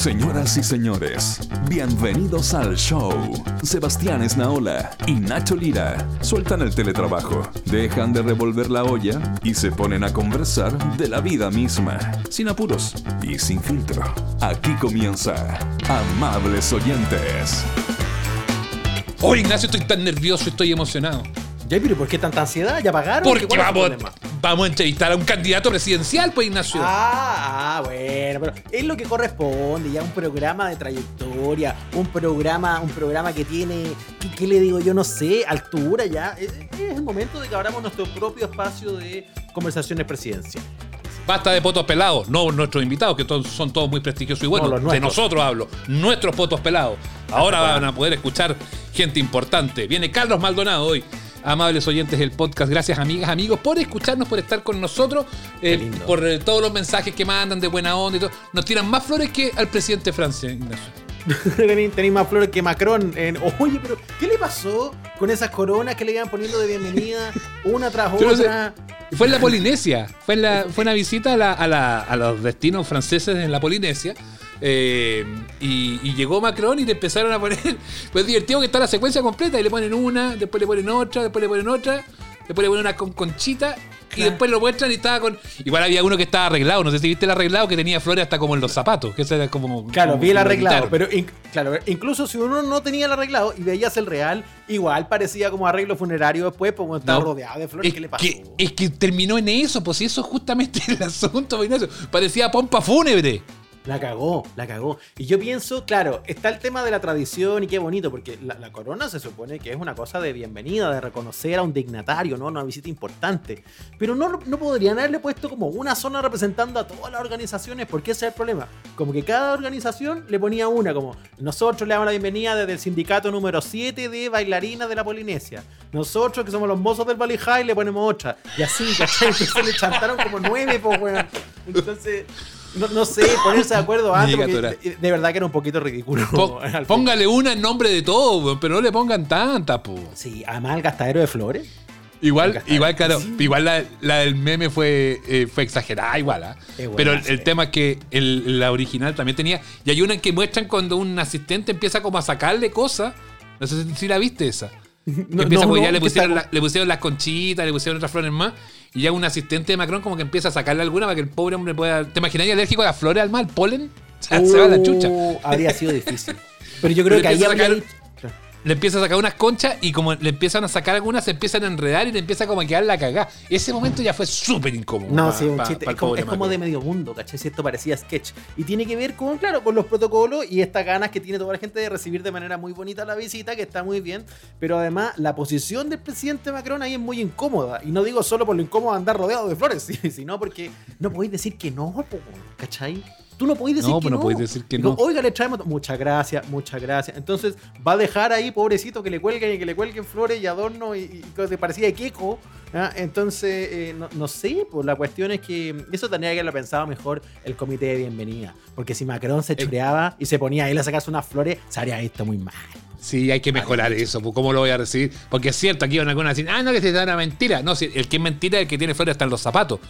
Señoras y señores, bienvenidos al show. Sebastián Esnaola y Nacho Lira sueltan el teletrabajo, dejan de revolver la olla y se ponen a conversar de la vida misma, sin apuros y sin filtro. Aquí comienza Amables Oyentes. Oh, Ignacio, estoy tan nervioso, estoy emocionado. Ya, pero ¿por qué tanta ansiedad? ¿Ya pagaron? Porque ¿Cuál es el vamos, problema? Vamos a entrevistar a un candidato presidencial, pues, Ignacio. Ah, ah, bueno, pero es lo que corresponde, ya un programa de trayectoria, un programa, un programa que tiene, ¿qué, qué le digo yo? No sé, altura ya. Es, es el momento de que abramos nuestro propio espacio de conversaciones presidenciales. Basta de potos pelados, no nuestros invitados, que todos, son todos muy prestigiosos y buenos. No, de nosotros hablo, nuestros potos pelados. Ahora van a poder escuchar gente importante. Viene Carlos Maldonado hoy. Amables oyentes del podcast, gracias amigas, amigos, por escucharnos, por estar con nosotros, eh, por eh, todos los mensajes que mandan de buena onda y todo. Nos tiran más flores que al presidente de Francia, Ignacio. Tenéis más flores que Macron. En, oye, pero ¿qué le pasó con esas coronas que le iban poniendo de bienvenida una tras sé. otra? Fue en la Polinesia. Fue, en la, fue una visita a, la- a la- a los destinos franceses en la Polinesia. Eh, y, y llegó Macron y le empezaron a poner. Pues es divertido que está la secuencia completa. Y le ponen una, después le ponen otra, después le ponen otra, después le ponen una con conchita. Y después lo muestran y estaba con. Igual había uno que estaba arreglado. No sé si viste el arreglado que tenía flores hasta como en los zapatos. Que ese era como. Claro, como- vi el arreglado, pero in- claro, incluso si uno no tenía el arreglado y veías el real, igual parecía como arreglo funerario después, porque estaba No. rodeado de flores. Es ¿Qué le pasó? que, es que terminó en eso, pues si eso es justamente el asunto, Ignacio. Parecía pompa fúnebre. La cagó, la cagó. Y yo pienso, claro, está el tema de la tradición y qué bonito, porque la, corona se supone que es una cosa de bienvenida, de reconocer a un dignatario, ¿no? Una visita importante. Pero no, no podrían haberle puesto como una zona representando a todas las organizaciones, porque ese es el problema. Como que cada organización le ponía una, como nosotros le damos la bienvenida desde el sindicato número 7 de bailarinas de la Polinesia. Nosotros, que somos los mozos del Valley High, le ponemos otra. Y así, ¿cachai? Entonces le chantaron como nueve, pues, weón. Entonces. No, no sé, ponerse de acuerdo antes, porque de, verdad que era un poquito ridículo. Po- póngale una en nombre de todo, pero no le pongan tanta, po. Sí, además el gastadero de flores. Igual, igual, claro, Sí. igual la, la del meme fue, eh, fue exagerada, igual, ¿ah? Buena, Pero el, tema es que el- la original también tenía. Y hay una en que muestran cuando un asistente empieza como a sacarle cosas. No sé si la viste esa. No, empieza no, porque ya le pusieron, está- la- le pusieron las conchitas, le pusieron otras flores más. Y ya un asistente de Macron como que empieza a sacarle alguna para que el pobre hombre pueda. ¿Te imaginas alérgico a las flores, al mal? ¿Polen? O sea, se va la chucha. Oh, Habría sido difícil. Pero yo creo Pero que ahí habría sacar- le empieza a sacar unas conchas y como le empiezan a sacar algunas, se empiezan a enredar y le empieza como a quedar la cagada. Ese momento ya fue súper incómodo. No, pa- sí, un pa- chiste. pa' es el como, es como de medio mundo, ¿cachai? Si esto parecía sketch. Y tiene que ver con, claro, con los protocolos y estas ganas que tiene toda la gente de recibir de manera muy bonita la visita, que está muy bien. Pero además, la posición del presidente Macron ahí es muy incómoda. Y no digo solo por lo incómodo de andar rodeado de flores, sino porque no podéis decir que no, ¿cachai? Tú no podéis decir No, que pues no no. podéis decir que Digo, no. Oiga, le traemos. Muchas gracias, muchas gracias. Entonces, va a dejar ahí, pobrecito, que le cuelguen y que le cuelguen flores y adornos y, y cosas que parecía de queco. ¿ah? Entonces, eh, no, no sé, pues la cuestión es que eso tendría que haberlo pensado mejor el comité de bienvenida. Porque si Macron se chureaba y se ponía él a sacarse unas flores, se haría esto muy mal. Sí, hay que mejorar eso. pues, ¿Cómo lo voy a recibir? Porque es cierto, aquí van algunos a decir, ah, no, que se da una mentira. No, si el que es mentira es el que tiene flores hasta en los zapatos.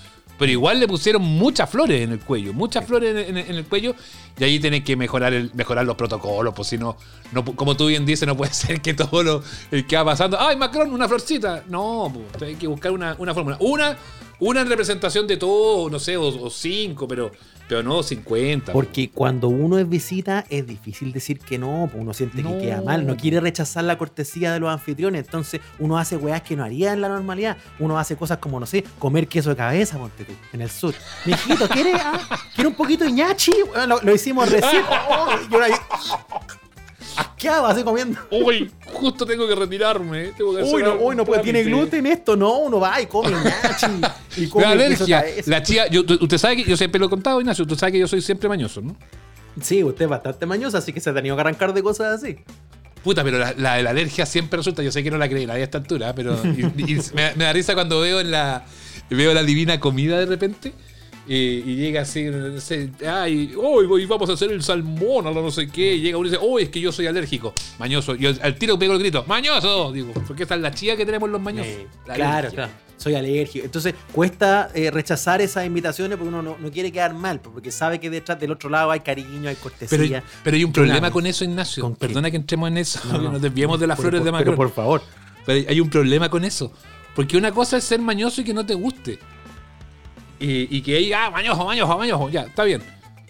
Pero igual le pusieron muchas flores en el cuello, muchas flores en, en- en el cuello. Y ahí tenés que mejorar el, mejorar los protocolos, pues si no, no, como tú bien dices, no puede ser que todo lo el que va pasando, ¡ay, Macron, una florcita! No, pues hay que buscar una, una fórmula. Una, una en representación de todo, no sé, o, o cinco, pero, pero no 50. Porque cuando uno es visita es difícil decir que no, uno siente No. que queda mal, no quiere rechazar la cortesía de los anfitriones, entonces uno hace weás que no haría en la normalidad, uno hace cosas como, no sé, comer queso de cabeza, ponte tú, en el sur. Mijito, ¿quiere, ah? ¿quiere un poquito de ñachi? Bueno, lo, lo hicimos recién. Oh, y uno ahí, asqueado, así comiendo. Uy, justo tengo que retirarme. Tengo que Uy, no, uy, no puede, ¿tiene gluten esto? No, uno va y come. Y Me come de alergia. La chía, yo- usted sabe que yo siempre lo he contado, Ignacio. Usted sabe que yo soy siempre mañoso, ¿no? Sí, usted es bastante mañoso, así que se ha tenido que arrancar de cosas así. Puta, pero la, la, la alergia siempre resulta. Yo sé que no la creerá a esta altura, pero y- y me, me da risa cuando veo en la veo la divina comida de repente. Eh, y llega así, ay, hoy voy, vamos a hacer el salmón, a la no sé qué. Y llega uno y dice, oh, es que yo soy alérgico. Mañoso. Y al, al tiro pego el grito, ¡mañoso! Digo, porque esta es la chía que tenemos los mañosos. Eh, La claro, soy alérgico. Entonces cuesta eh, rechazar esas invitaciones porque uno no, no quiere quedar mal, porque sabe que detrás del otro lado hay cariño, hay Pero, cortesía. pero hay un problema Claro. con eso, Ignacio. ¿Con? Perdona que entremos en eso, No, nos desviemos de las Por- flores por- de Pero Macron. por favor. Pero hay un problema con eso. Porque una cosa es ser mañoso y que no te guste. Y, y que diga, ah, mañoso, mañoso, mañoso, ya, está bien.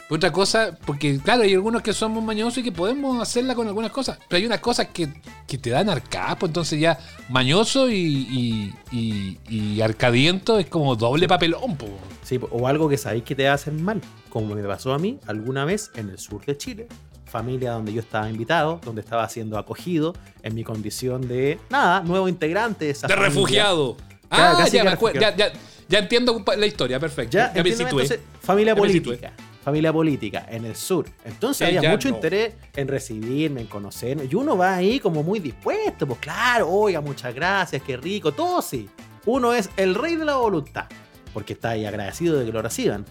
Pero otra cosa, porque claro, hay algunos que somos mañosos y que podemos hacerla con algunas cosas. Pero hay unas cosas que, que te dan arcapo, entonces ya mañoso y, y, y- y arcadiento es como doble papelón, po. Sí, o algo que sabéis que te hacen mal, como me pasó a mí alguna vez en el sur de Chile. Familia donde yo estaba invitado, donde estaba siendo acogido en mi condición de, nada, nuevo integrante de esa De familia. refugiado. Claro, Ah, ya, me acuerdo, ya, refugiado. ya, ya entiendo la historia, perfecto. Ya, Ya, me entonces, familia Ya política. Familia política en el sur. Entonces Eh, había mucho no. interés en recibirme, en conocerme. Y uno va ahí como muy dispuesto. Pues claro, oiga, muchas gracias, qué rico. Todo sí. Uno es el rey de la voluntad. Porque está ahí agradecido de que lo reciban.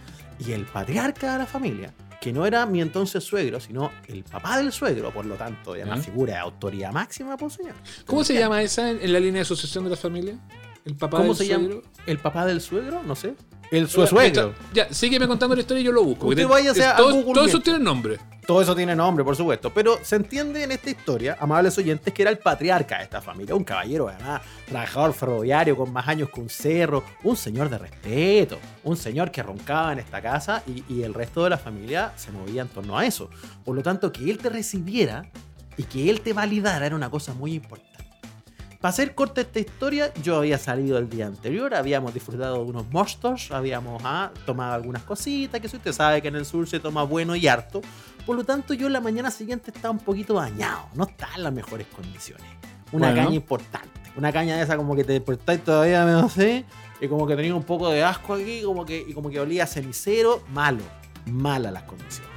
Y el patriarca de la familia, que no era mi entonces suegro, sino el papá del suegro. Por lo tanto, era una figura de autoridad máxima, pues señor. ¿Cómo se llama esa en, en la línea de sucesión de la familia? ¿El papá ¿Cómo del se llama? suegro? ¿El papá del suegro? No sé. El suegro. Ya, sígueme contando la historia y yo lo busco. Usted porque váyase a todos, Google todos esos mientras. tienen nombre. Todo eso tiene nombre, por supuesto. Pero se entiende en esta historia, amables oyentes, que era el patriarca de esta familia. Un caballero, además, trabajador ferroviario con más años que un cerro. Un señor de respeto. Un señor que roncaba en esta casa y, y el resto de la familia se movía en torno a eso. Por lo tanto, que él te recibiera y que él te validara era una cosa muy importante. Para hacer corta esta historia, yo había salido el día anterior, habíamos disfrutado de unos mostos, habíamos ah, tomado algunas cositas, que si usted sabe que en el sur se toma bueno y harto. Por lo tanto, yo la mañana siguiente estaba un poquito dañado, no estaba en las mejores condiciones. Una Bueno. caña importante, una caña de esa como que te despertáis todavía, no sé, y como que tenía un poco de asco aquí, como que, y como que olía a cenicero, malo, mala las condiciones.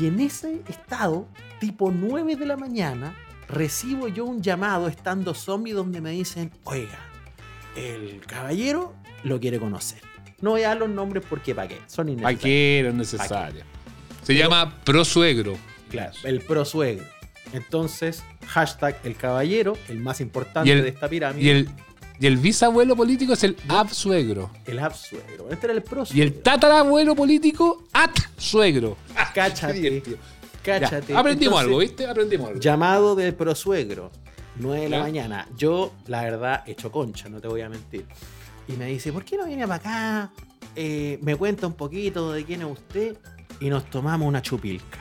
Y en ese estado, tipo 9 de la mañana, recibo yo un llamado estando zombie donde me dicen, oiga, el caballero lo quiere conocer. No voy a dar los nombres porque para qué, son innecesarios. Aquí era necesario. Se llama prosuegro. Claro, el prosuegro. Entonces, hashtag el caballero, el más importante Y el- de esta pirámide. Y el, y el bisabuelo político es el absuegro. el absuegro. Este era el Y prosuegro. el tatarabuelo político, atsuegro. Cáchate. Cáchate. Ya, aprendimos Entonces, algo, ¿viste? Aprendimos algo. Llamado del prosuegro, 9 de la mañana. Yo, la verdad, hecho concha, no te voy a mentir. Y me dice, ¿por qué no viene para acá? Eh, me cuenta un poquito de quién es usted y nos tomamos una chupilca.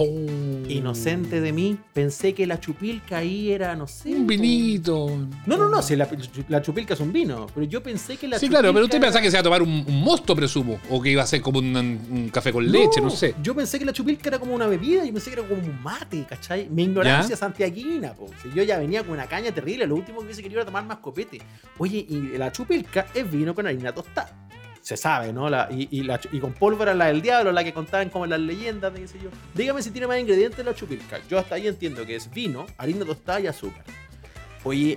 Oh. Inocente de mí, pensé que la chupilca ahí era, no sé. Un vinito. No, no, no, si la, la chupilca es un vino, pero yo pensé que la Sí, claro, pero usted pensaba que se iba a tomar un, un mosto, presumo. O que iba a ser como un, un café con leche, no sé. Yo pensé que la chupilca era como una bebida, yo pensé que era como un mate, ¿cachai? Mi ignorancia santiaguina, po. Si yo ya venía con una caña terrible, lo último que hubiese querido era tomar más copete. Oye, y la chupilca es vino con harina tostada. Se sabe, ¿no? La, y, y la y con pólvora la del diablo, la que contaban como en las leyendas, de qué sé yo. Dígame si tiene más ingredientes la chupilca. Yo hasta ahí entiendo que es vino, harina tostada y azúcar. Oye,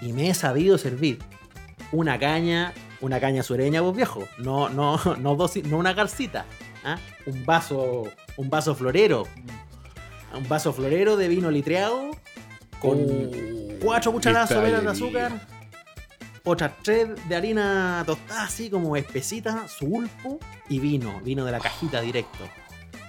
y me he sabido servir una caña, una caña sureña, vos viejo. No, no, no, dosi- no una garcita. ¿ah? Un vaso, un vaso florero. Un vaso florero de vino litreado con Oh, cuatro cucharadas de azúcar. Otras tres de harina tostada, así como espesita, su pulpo y vino, vino de la cajita directo.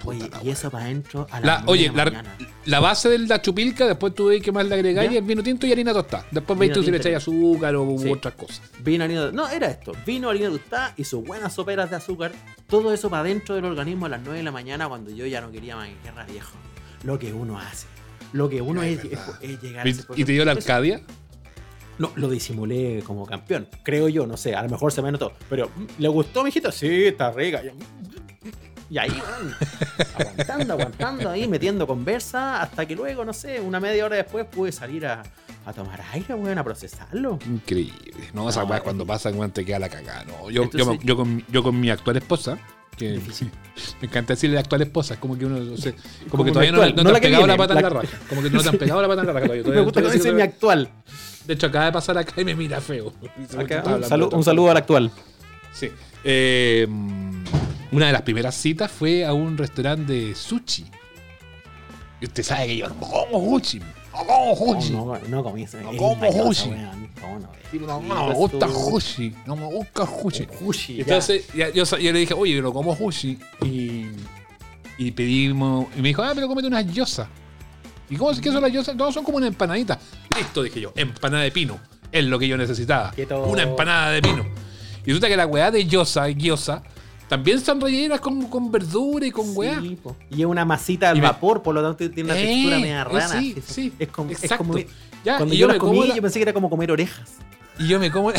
Oye, y eso para adentro a La- oye, de la, la, mañana. la base de la chupilca, después tú veis que más le agregáis ¿Ya? el vino tinto y harina tostada. Después veis tú si le echáis azúcar o u Sí. otras cosas. Vino, harina. No, era esto. Vino, harina tostada y sus buenas soperas de azúcar. Todo eso para adentro del organismo a las 9 de la mañana cuando yo ya no quería más guerra viejo. Lo que uno hace. Lo que uno es, es verdad. es- es llegar a ¿Y, te dio la Eso- Arcadia? No, lo disimulé como campeón. Creo yo, no sé. A lo mejor se me notó. Pero, mm, ¿le gustó, mijito? Sí, está rica. Yo, Y ahí, weón, aguantando, aguantando ahí, metiendo conversa, hasta que luego, no sé, una media hora después pude salir a, a tomar aire, weón, a procesarlo. Increíble. No, esa No, weá es cuando pasa, weón, te queda la cagada. No, yo, yo, yo con, yo con mi actual esposa, que Difícil. me encanta decirle actual esposa, es como que uno, no sé, como, Como que todavía no, actual, no no te la han pegado la pata en la la- raja. Como que no te han pegado la pata en la raja todavía. Me gusta que dice mi actual. De hecho, acaba de pasar acá y me mira feo. Acá, un, hablando salu- de un saludo al actual. Sí. Eh, una de las primeras citas fue a un restaurante de sushi. Y usted sabe que yo como sushi. No como No, sushi. no, no comí eso. No Es como mañosa, sushi. weón. ¿Cómo no? No, Sí, no me gusta sushi. No me gusta sushi. Entonces, ya, yo, yo le dije, oye, no como sushi. Y, y pedimos. Y me dijo, ah, pero cómete unas yosas. ¿Y cómo es que son las yosas? No, son como una empanadita. Listo, dije yo. Empanada de pino. Es lo que yo necesitaba. Quieto. Una empanada de pino. Y resulta que la weá de yosa y gyoza también son rellenas con, con verdura y con weá. Sí, po. Y es una masita al vapor, por lo tanto tiene una Eh, textura media eh, rara. sí, eso. sí, Es como, es exacto. como Ya, cuando y yo, yo las comí, la- yo pensé que era como comer orejas. Y yo me como.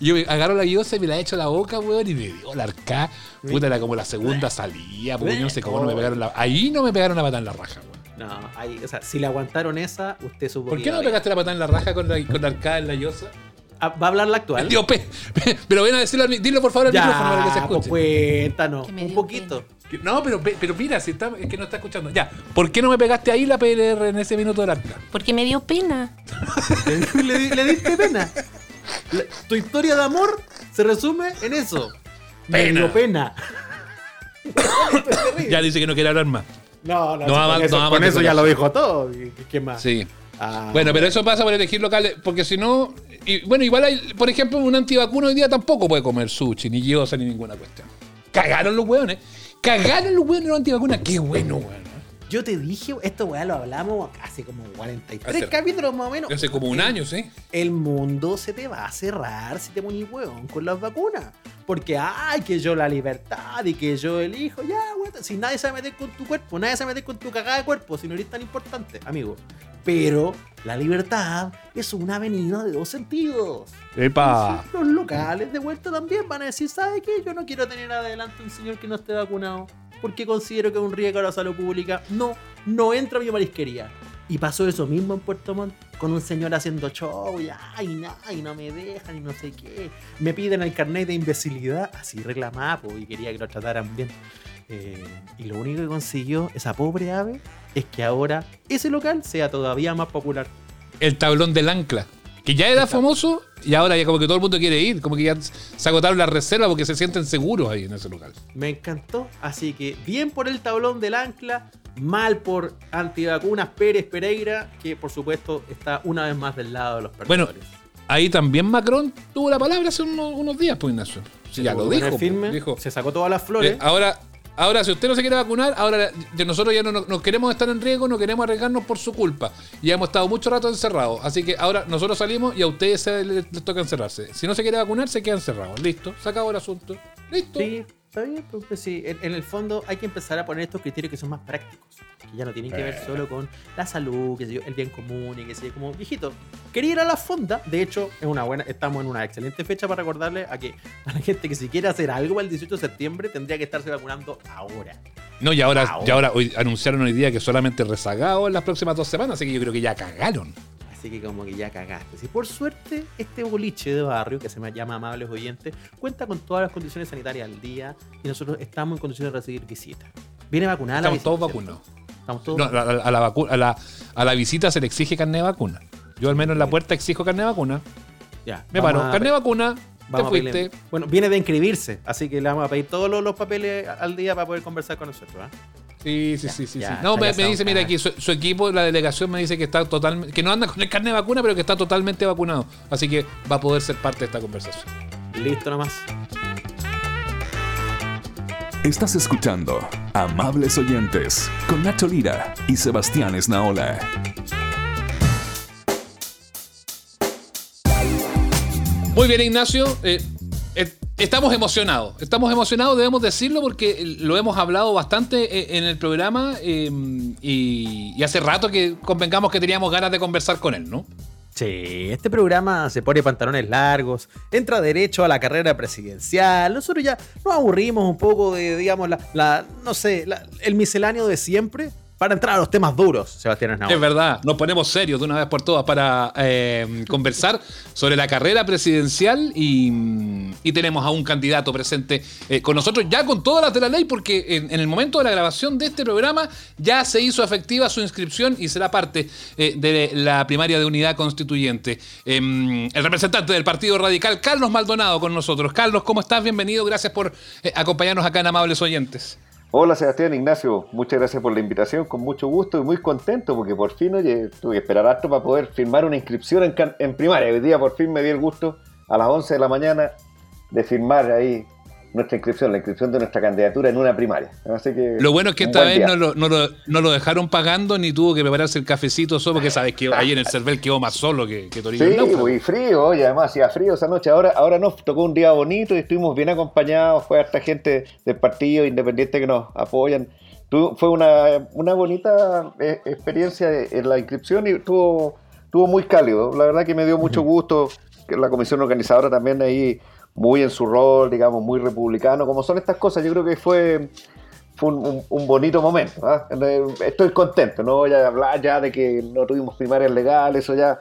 y yo me agarro la gyoza y me la echo a la boca, weón, y me dio la arca. Puta, era como la segunda salía, porque yo no sé cómo no me pegaron la. Ahí no me pegaron la pata en la raja, weón. No, ahí, o sea, si le aguantaron esa, usted supo ¿Por qué no pegaste la pata en la raja con la, con la arcada en la gyoza? Ah, ¿Va a hablar la actual? Tío, pe, pe- pero ven a decirlo, dilo por favor al micrófono para que se ya, pues escuche. cuéntanos, Que me un poquito. No, pero, pe- pero mira, si está, es que no está escuchando. Ya, ¿por qué no me pegaste ahí la PLR en ese minuto del arca? Porque me dio pena. le, di- le diste pena. La- tu historia de amor se resume en eso. Me Pena. dio pena. Ya dice que no quiere hablar más. No, no, No con eso, no con avance eso con ya lo dijo todo. ¿Qué, qué más? Sí. Ah, Bueno, pero eso pasa por elegir locales, porque si no, y, bueno, igual hay, por ejemplo, un antivacuno hoy día tampoco puede comer sushi, ni gyoza, ni ninguna cuestión. Cagaron los hueones. Cagaron los hueones los antivacunas. Qué bueno, weón. Yo te dije, esto weá lo hablamos hace como 43 Hace- capítulos más o menos. Hace como un año, ¿sí? El mundo se te va a cerrar si te pones hueón con las vacunas. Porque, ay, que yo la libertad y que yo elijo, ya, weón. Si nadie se va a meter con tu cuerpo, nadie se va a meter con tu cagada de cuerpo, si no eres tan importante, amigo. Pero la libertad es una avenida de dos sentidos. Epa. Los locales de vuelta también van a decir, ¿sabe qué? Yo no quiero tener adelante un señor que no esté vacunado. Porque considero que es un riesgo a la salud pública. No, no entra a mi marisquería. Y pasó eso mismo en Puerto Montt con un señor haciendo show y ay, ay, no me dejan y no sé qué. Me piden el carnet de imbecilidad. Así reclamaba po, y quería que lo trataran bien. Eh, y lo único que consiguió esa pobre ave es que ahora ese local sea todavía más popular. El tablón del ancla. Que ya era famoso y ahora ya como que todo el mundo quiere ir. Como que ya se agotaron las reservas porque se sienten seguros ahí en ese local. Me encantó. Así que bien por el tablón del ancla, mal por antivacunas Pérez Pereira, que por supuesto está una vez más del lado de los Bueno, perdedores. Ahí también Macron tuvo la palabra hace unos, unos días, pues Ignacio. Sí, ya lo dijo. pues, firme, dijo. se sacó todas las flores. Eh, ahora, ahora, si usted no se quiere vacunar, ahora nosotros ya no queremos estar en riesgo, no queremos arriesgarnos por su culpa. Y hemos estado mucho rato encerrados. Así que ahora nosotros salimos y a ustedes les toca encerrarse. Si no se quiere vacunar, se queda encerrado. Listo, se acabó el asunto. Listo. Sí, está bien, pues, pues sí. En, en el fondo hay que empezar a poner estos criterios que son más prácticos. Que ya no tienen que ver Eh. solo con la salud, sé yo, el bien común y que sé yo, como viejito. Quería ir a la fonda. De hecho, es una buena, estamos en una excelente fecha para recordarle a que a la gente que si quiere hacer algo el 18 de septiembre tendría que estarse vacunando ahora. No, y ahora, Ahora. y ahora hoy, anunciaron hoy día que solamente rezagado en las próximas dos semanas, así que yo creo que ya cagaron. Así que como que ya cagaste. Si por suerte este boliche de barrio, que se me llama Amables Oyentes, cuenta con todas las condiciones sanitarias al día y nosotros estamos en condiciones de recibir visitas. Viene vacunada la Estamos todos vacunados. Estamos todos No, a, la, a la a, la, a la visita se le exige carne de vacuna. Yo al menos en la puerta exijo carne de vacuna. Ya, Me paro, carne de vacuna, te fuiste. Bueno, viene de inscribirse, así que le vamos a pedir todos los, los papeles al día para poder conversar con nosotros. ¿ah? Sí, sí, Ya, sí, sí. ya, sí. No, me, dice, mira, aquí su, su equipo, la delegación me dice que está totalmente, que no anda con el carne de vacuna, pero que está totalmente vacunado. Así que va a poder ser parte de esta conversación. Listo nomás. Estás escuchando Amables Oyentes con Nacho Lira y Sebastián Esnaola. Muy bien, Ignacio. eh, eh, estamos emocionados. Estamos emocionados, debemos decirlo, porque lo hemos hablado bastante eh, en el programa eh, y, y hace rato que convengamos que teníamos ganas de conversar con él, ¿no? Sí, este programa se pone pantalones largos, entra derecho a la carrera presidencial. Nosotros ya nos aburrimos un poco de, digamos, la, la- no sé, la- el misceláneo de siempre para entrar a los temas duros, Sebastián Esnaola. Es verdad, nos ponemos serios de una vez por todas para eh, conversar sobre la carrera presidencial y, tenemos a un candidato presente eh, con nosotros ya con todas las de la ley porque en, el momento de la grabación de este programa ya se hizo efectiva su inscripción y será parte eh, de la primaria de unidad constituyente. Em, el representante del Partido Radical, Carlos Maldonado, con nosotros. Carlos, ¿cómo estás? Bienvenido, gracias por acompañarnos acá en Amables Oyentes. Hola Sebastián Ignacio, muchas gracias por la invitación, con mucho gusto y muy contento porque por fin, oye, tuve que esperar harto para poder firmar una inscripción en, en primaria. Hoy día por fin me di el gusto a las 11 de la mañana de firmar ahí nuestra inscripción, la inscripción de nuestra candidatura en una primaria. Así que lo bueno es que esta vez no lo, no, lo, no lo, dejaron pagando ni tuvo que prepararse el cafecito solo porque sabes que ahí en el Cervel quedó más solo que, que Torino. Sí, muy frío, oye, además hacía frío esa noche. Ahora, ahora nos tocó un día bonito y estuvimos bien acompañados. Fue esta gente del partido independiente que nos apoyan. fue una, una bonita eh, experiencia en la inscripción y estuvo, estuvo muy cálido. La verdad que me dio mucho gusto que la comisión organizadora también ahí muy en su rol, digamos, muy republicano, como son estas cosas. Yo creo que fue, fue un, bonito momento. ¿ah? Estoy contento, no voy a hablar ya de que no tuvimos primarias legales, eso ya,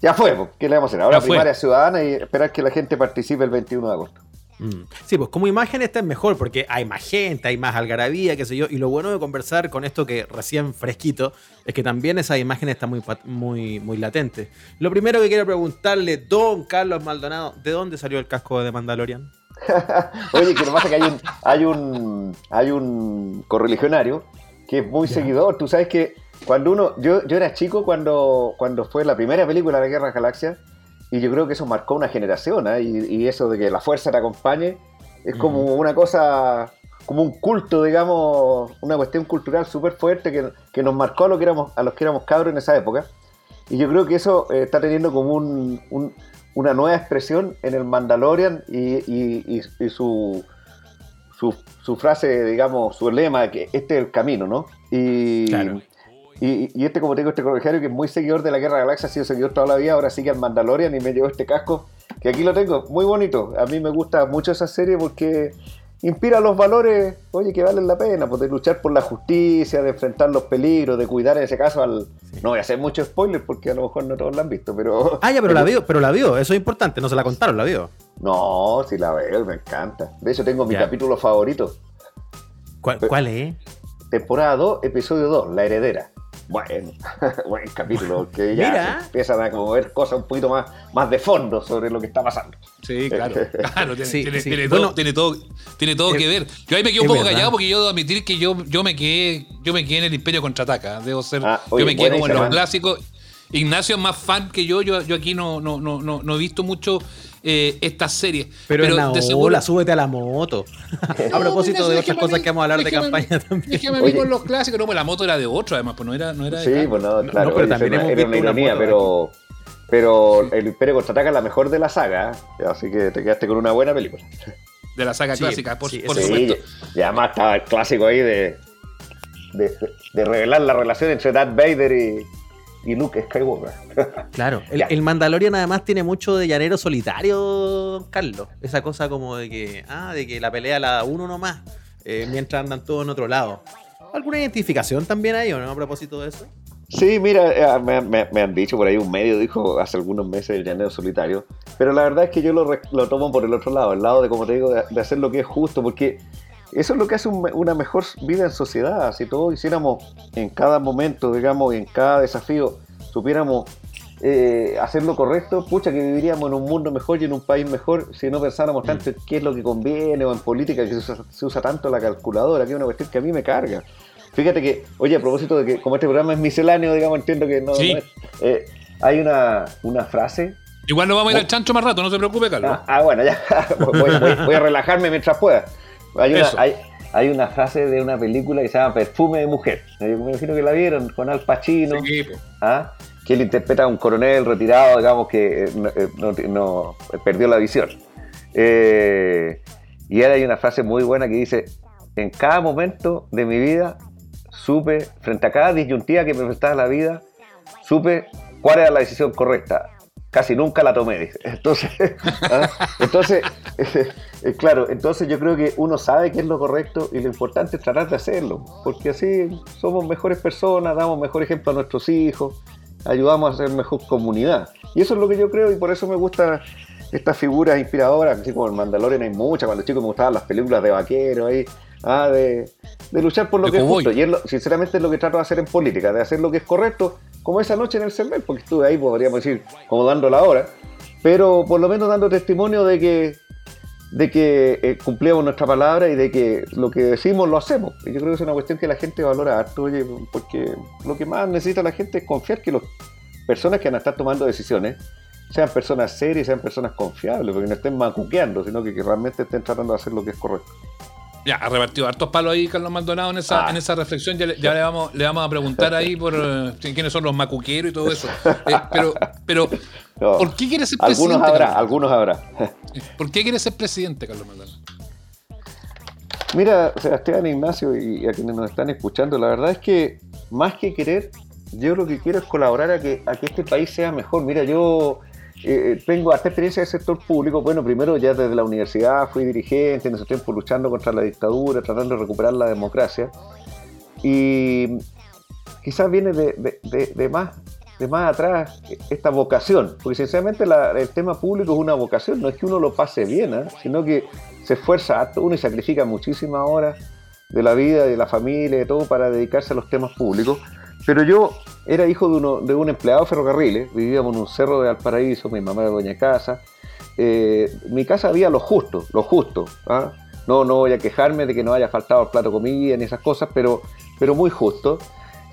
ya fue. ¿Qué le vamos a hacer? Ahora primaria ciudadana y esperar que la gente participe el 21 de agosto. Mm. Sí, pues como imagen esta es mejor porque hay más gente, hay más algarabía, qué sé yo. Y lo bueno de conversar con esto que recién fresquito es que también esa imagen está muy, muy, muy latente. Lo primero que quiero preguntarle, don Carlos Maldonado, ¿de dónde salió el casco de Mandalorian? Oye, que lo pasa que hay un, hay un, hay un correligionario que es muy seguidor. Tú sabes que cuando uno, yo, yo era chico cuando, cuando fue la primera película de Guerra Galaxia y yo creo que eso marcó una generación, ¿eh? y, eso de que la fuerza te acompañe es como una cosa, como un culto, digamos, una cuestión cultural súper fuerte que, nos marcó a, lo que éramos, a los que éramos cabros en esa época. Y yo creo que eso eh, está teniendo como un, una nueva expresión en el Mandalorian y, su, su, frase, digamos, su lema, que este es el camino, ¿no? Y, claro. Y, este, como te digo, este colegiario que es muy seguidor de la Guerra de Galaxia, ha sido seguidor toda la vida, ahora sigue al Mandalorian y me llevó este casco, que aquí lo tengo, muy bonito. A mí me gusta mucho esa serie porque inspira los valores, oye, que valen la pena, pues, de luchar por la justicia, de enfrentar los peligros, de cuidar en ese caso al... No voy a hacer mucho spoiler porque a lo mejor no todos la han visto, pero... Ah, ya, pero la vio, pero la vio, eso es importante, no se la contaron, la vio. No, sí la veo, me encanta. De hecho tengo mi capítulo favorito. ¿Cuál, ¿Cuál es? Temporada 2, episodio 2, La Heredera. Bueno, buen capítulo, que ya empiezan a ver cosas un poquito más, más de fondo sobre lo que está pasando. Sí, claro, claro tiene, todo, tiene, todo, tiene todo que ver. Yo ahí me quedo un poco callado porque yo debo admitir que yo, yo me quedé, yo me quedé en el Imperio contraataca. Debo ser, ah, yo me quedé como en los clásicos. Ignacio es más fan que yo, yo, yo aquí no, no, no, no, he visto mucho eh, estas series. Pero, pero en la ola, súbete a la moto. a propósito de otras cosas que vamos a hablar de campaña también. Es que me vi con los clásicos, no, pues la moto era de otro además, pues no era, no era de Sí, pues no, claro, pero también era, era una ironía, pero, pero el Imperio Contraataca es la mejor de la saga, así que te quedaste con una buena película. De la saga clásica, por, por supuesto. Y además estaba el clásico ahí de, de, de revelar la relación entre Darth Vader y, y Luke Skywalker. Claro, el, el, Mandalorian además tiene mucho de llanero solitario, Carlos. Esa cosa como de que, ah, de que la pelea la da uno nomás, eh, mientras andan todos en otro lado. ¿Alguna identificación también hay o no a propósito de eso? Sí, mira, eh, me, han dicho por ahí un medio, dijo hace algunos meses el llanero solitario, pero la verdad es que yo lo, lo tomo por el otro lado, el lado de, como te digo, de hacer lo que es justo, porque eso es lo que hace una mejor vida en sociedad. Si todos hiciéramos en cada momento, digamos, en cada desafío, supiéramos eh, hacer lo correcto, pucha que viviríamos en un mundo mejor y en un país mejor si no pensáramos mm. tanto en qué es lo que conviene o en política que se usa, tanto la calculadora, que es una cuestión que a mí me carga. Fíjate que, oye, a propósito de que como este programa es misceláneo, digamos, entiendo que no, eh, hay una, una frase Igual no vamos a ir al chancho más rato, no se preocupe, Carlos. Ah, ah bueno, ya. voy, a relajarme mientras pueda. Hay una, hay, una, frase de una película que se llama Perfume de Mujer. me imagino que la vieron con Al Pacino. ¿ah? Que él interpreta a un coronel retirado, digamos, que eh, eh, no, perdió la visión. Eh, y ahora hay una frase muy buena que dice: En cada momento de mi vida supe, frente a cada disyuntiva que me presentaba la vida, supe cuál era la decisión correcta casi nunca la tomé. Entonces, ¿ah? entonces eh, claro, entonces yo creo que uno sabe qué es lo correcto y lo importante es tratar de hacerlo, porque así somos mejores personas, damos mejor ejemplo a nuestros hijos, ayudamos a ser mejor comunidad. Y eso es lo que yo creo y por eso me gustan estas figuras inspiradoras, así como el Mandalorian hay muchas, cuando chicos me gustaban las películas de vaqueros ahí, ah, de, luchar por lo que es justo. Y sinceramente es lo que trato de hacer en política, de hacer lo que es correcto como esa noche en el CERMEL, porque estuve ahí, podríamos decir, como dando la hora, pero por lo menos dando testimonio de que, de que eh, cumplíamos nuestra palabra y de que lo que decimos lo hacemos. Y yo creo que es una cuestión que la gente valora harto, oye, porque lo que más necesita la gente es confiar que las personas que van a estar tomando decisiones sean personas serias, sean personas confiables, porque no estén macuqueando, sino que, que realmente estén tratando de hacer lo que es correcto. Ya, ha repartido hartos palos ahí Carlos Maldonado en esa, ah. en esa reflexión. Ya, le, vamos, le vamos a preguntar ahí por eh, quiénes son los macuqueros y todo eso. Eh, pero, pero ¿por qué quiere ser presidente? Algunos habrá, algunos habrá. ¿Por qué quiere ser presidente, Carlos Maldonado? Mira, Sebastián, Ignacio y a quienes nos están escuchando, la verdad es que más que querer, yo lo que quiero es colaborar a que, a que este país sea mejor. Mira, yo eh, tengo hasta experiencia del sector público. Bueno, primero ya desde la universidad fui dirigente en ese tiempo luchando contra la dictadura, tratando de recuperar la democracia. Y quizás viene de, más, de más atrás esta vocación, porque sinceramente el tema público es una vocación, no es que uno lo pase bien, ¿eh? sino que se esfuerza uno y sacrifica muchísimas horas de la vida, de la familia, de todo para dedicarse a los temas públicos. Pero yo era hijo de, uno, de un empleado de ferrocarriles, vivíamos en un cerro de Valparaíso, mi mamá era doña casa. Eh, mi casa había lo justo, lo justo. ¿ah? No, no voy a quejarme de que no haya faltado el plato de comida ni esas cosas, pero, pero muy justo.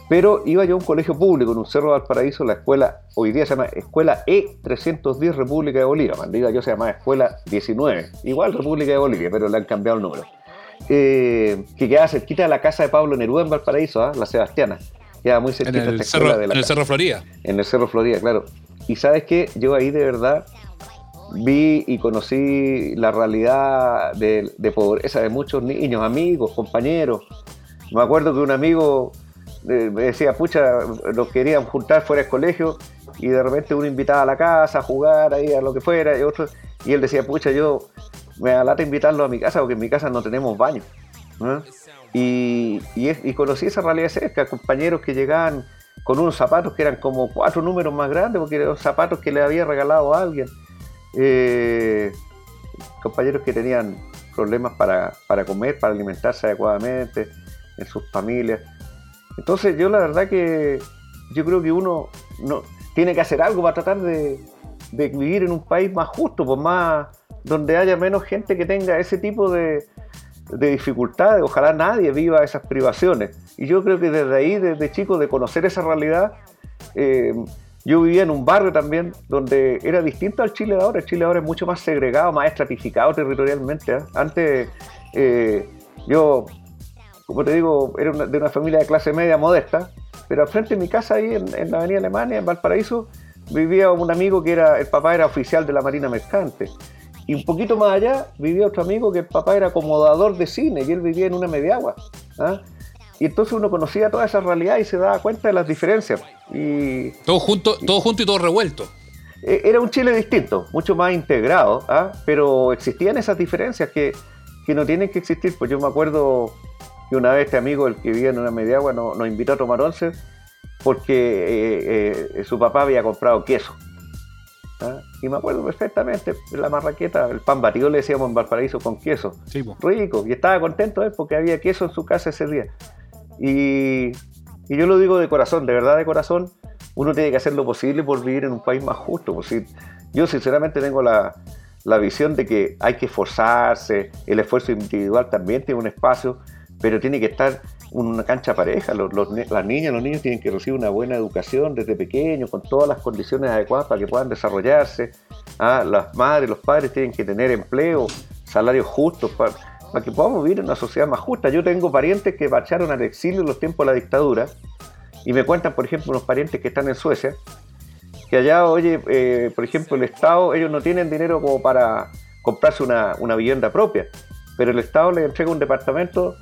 Pero iba yo a un colegio público en un cerro de Valparaíso, la escuela, hoy día se llama Escuela E310 República de Bolivia. Cuando yo se llamaba Escuela 19, igual República de Bolivia, pero le han cambiado el número. Eh, que quedaba cerquita de la casa de Pablo Neruda en Valparaíso, ¿ah? la Sebastiana ya muy cerquita en el, cerro, de la en el Cerro Florida. En el Cerro Florida, claro. Y sabes que yo ahí de verdad vi y conocí la realidad de, pobreza de muchos niños, amigos, compañeros. Me acuerdo que un amigo eh, me decía, pucha, nos querían juntar fuera del colegio y de repente uno invitaba a la casa a jugar ahí a lo que fuera y otro y él decía, pucha, yo me alata invitarlo a mi casa porque en mi casa no tenemos baño. Y, conocí esa realidad cerca, compañeros que llegaban con unos zapatos que eran como cuatro números más grandes, porque eran zapatos que le había regalado a alguien. Eh, compañeros que tenían problemas para, comer, para alimentarse adecuadamente en sus familias. Entonces yo la verdad que yo creo que uno no, tiene que hacer algo para tratar de, de vivir en un país más justo, pues más donde haya menos gente que tenga ese tipo de, de dificultades, ojalá nadie viva esas privaciones. Y yo creo que desde ahí, desde chico, de conocer esa realidad, eh, yo vivía en un barrio también donde era distinto al Chile de ahora. El Chile ahora es mucho más segregado, más estratificado territorialmente. ¿eh? Antes eh, yo, como te digo, era de una familia de clase media modesta, pero al frente de mi casa ahí en, en la Avenida Alemania, en Valparaíso, vivía un amigo que era, el papá era oficial de la Marina Mercante. Y un poquito más allá vivía otro amigo que el papá era acomodador de cine y él vivía en una mediagua. ¿ah? Y entonces uno conocía toda esa realidad y se daba cuenta de las diferencias. Y, todo junto, todo junto y todo revuelto. E, era un Chile distinto, mucho más integrado, ¿ah? pero existían esas diferencias que, que, no tienen que existir. Pues yo me acuerdo que una vez este amigo, el que vivía en una mediagua, nos, nos invitó a tomar once porque eh, eh, su papá había comprado queso. ¿Ah? Y me acuerdo perfectamente, la marraqueta, el pan batido le decíamos en Valparaíso con queso. Rico. Y estaba contento él porque había queso en su casa ese día. Y, yo lo digo de corazón, de verdad de corazón, uno tiene que hacer lo posible por vivir en un país más justo. Pues yo sinceramente tengo la, la visión de que hay que esforzarse, el esfuerzo individual también tiene un espacio, pero tiene que estar una cancha pareja. Las niñas, los niños tienen que recibir una buena educación desde pequeños, con todas las condiciones adecuadas para que puedan desarrollarse. Ah, las madres, los padres tienen que tener empleo, salarios justos para, que podamos vivir en una sociedad más justa. Yo tengo parientes que marcharon al exilio en los tiempos de la dictadura y me cuentan, por ejemplo, unos parientes que están en Suecia, que allá, oye, eh, por ejemplo, el Estado, ellos no tienen dinero como para comprarse una, una vivienda propia, pero el Estado les entrega un departamento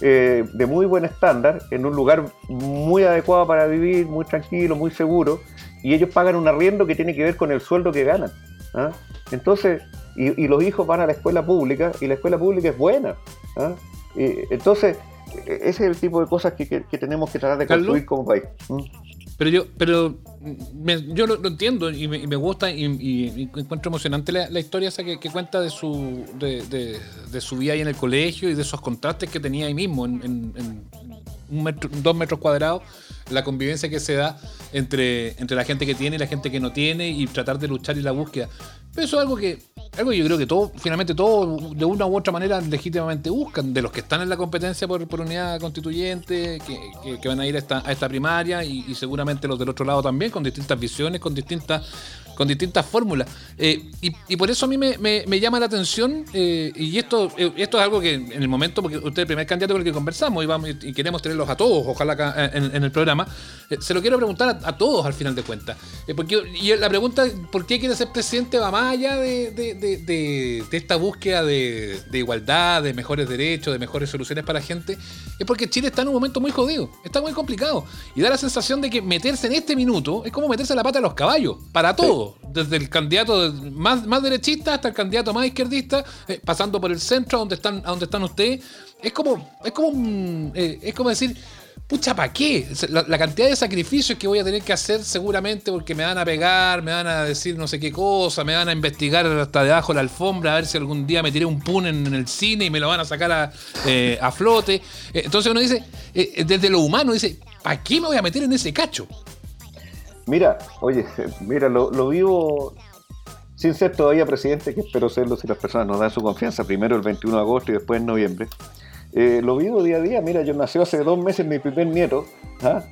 eh, de muy buen estándar, en un lugar muy adecuado para vivir, muy tranquilo, muy seguro, y ellos pagan un arriendo que tiene que ver con el sueldo que ganan. ¿ah? Entonces, y, los hijos van a la escuela pública y la escuela pública es buena. ¿ah? entonces, e, ese es el tipo de cosas que, tenemos que tratar de construir como país. Pero yo, pero yo lo, entiendo y me, gusta y, encuentro emocionante la, historia esa que, cuenta de su, de, su vida ahí en el colegio y de esos contrastes que tenía ahí mismo en, un metro, dos metros cuadrados, la convivencia que se da entre, entre la gente que tiene y la gente que no tiene y tratar de luchar y la búsqueda. Pero eso es algo que algo que yo creo que todos, finalmente todos, de una u otra manera, legítimamente buscan, de los que están en la competencia por, por unidad constituyente, que, van a ir a esta, a esta primaria, y, seguramente los del otro lado también, con distintas visiones, con distintas con distintas fórmulas. Eh, y, por eso a mí me, llama la atención, eh, y esto, eh, esto es algo que en el momento, porque usted es el primer candidato con el que conversamos y, vamos, y queremos tenerlos a todos, ojalá en, el programa, se lo quiero preguntar a, todos al final de cuentas. porque, y la pregunta, ¿por qué quiere ser presidente? va más allá de, de esta búsqueda de, igualdad, de mejores derechos, de mejores soluciones para la gente, es porque Chile está en un momento muy jodido, está muy complicado. Y da la sensación de que meterse en este minuto es como meterse la pata a los caballos, para desde el candidato más, más derechista hasta el candidato más izquierdista, eh, pasando por el centro donde están, a donde están ustedes. Es como, es como, eh, es como decir, pucha, ¿para qué? La, cantidad de sacrificios que voy a tener que hacer seguramente porque me van a pegar, me van a decir no sé qué cosa, me van a investigar hasta debajo de la alfombra a ver si algún día me tiré un pun en, el cine y me lo van a sacar a, eh, a flote. entonces uno dice, desde lo humano, dice, ¿para qué me voy a meter en ese cacho? Mira, oye, mira, lo, vivo sin ser todavía presidente, que espero serlo si las personas nos dan su confianza, primero el 21 de agosto y después en noviembre. Eh, lo vivo día a día, mira, yo nací hace dos meses mi primer nieto, ¿ah?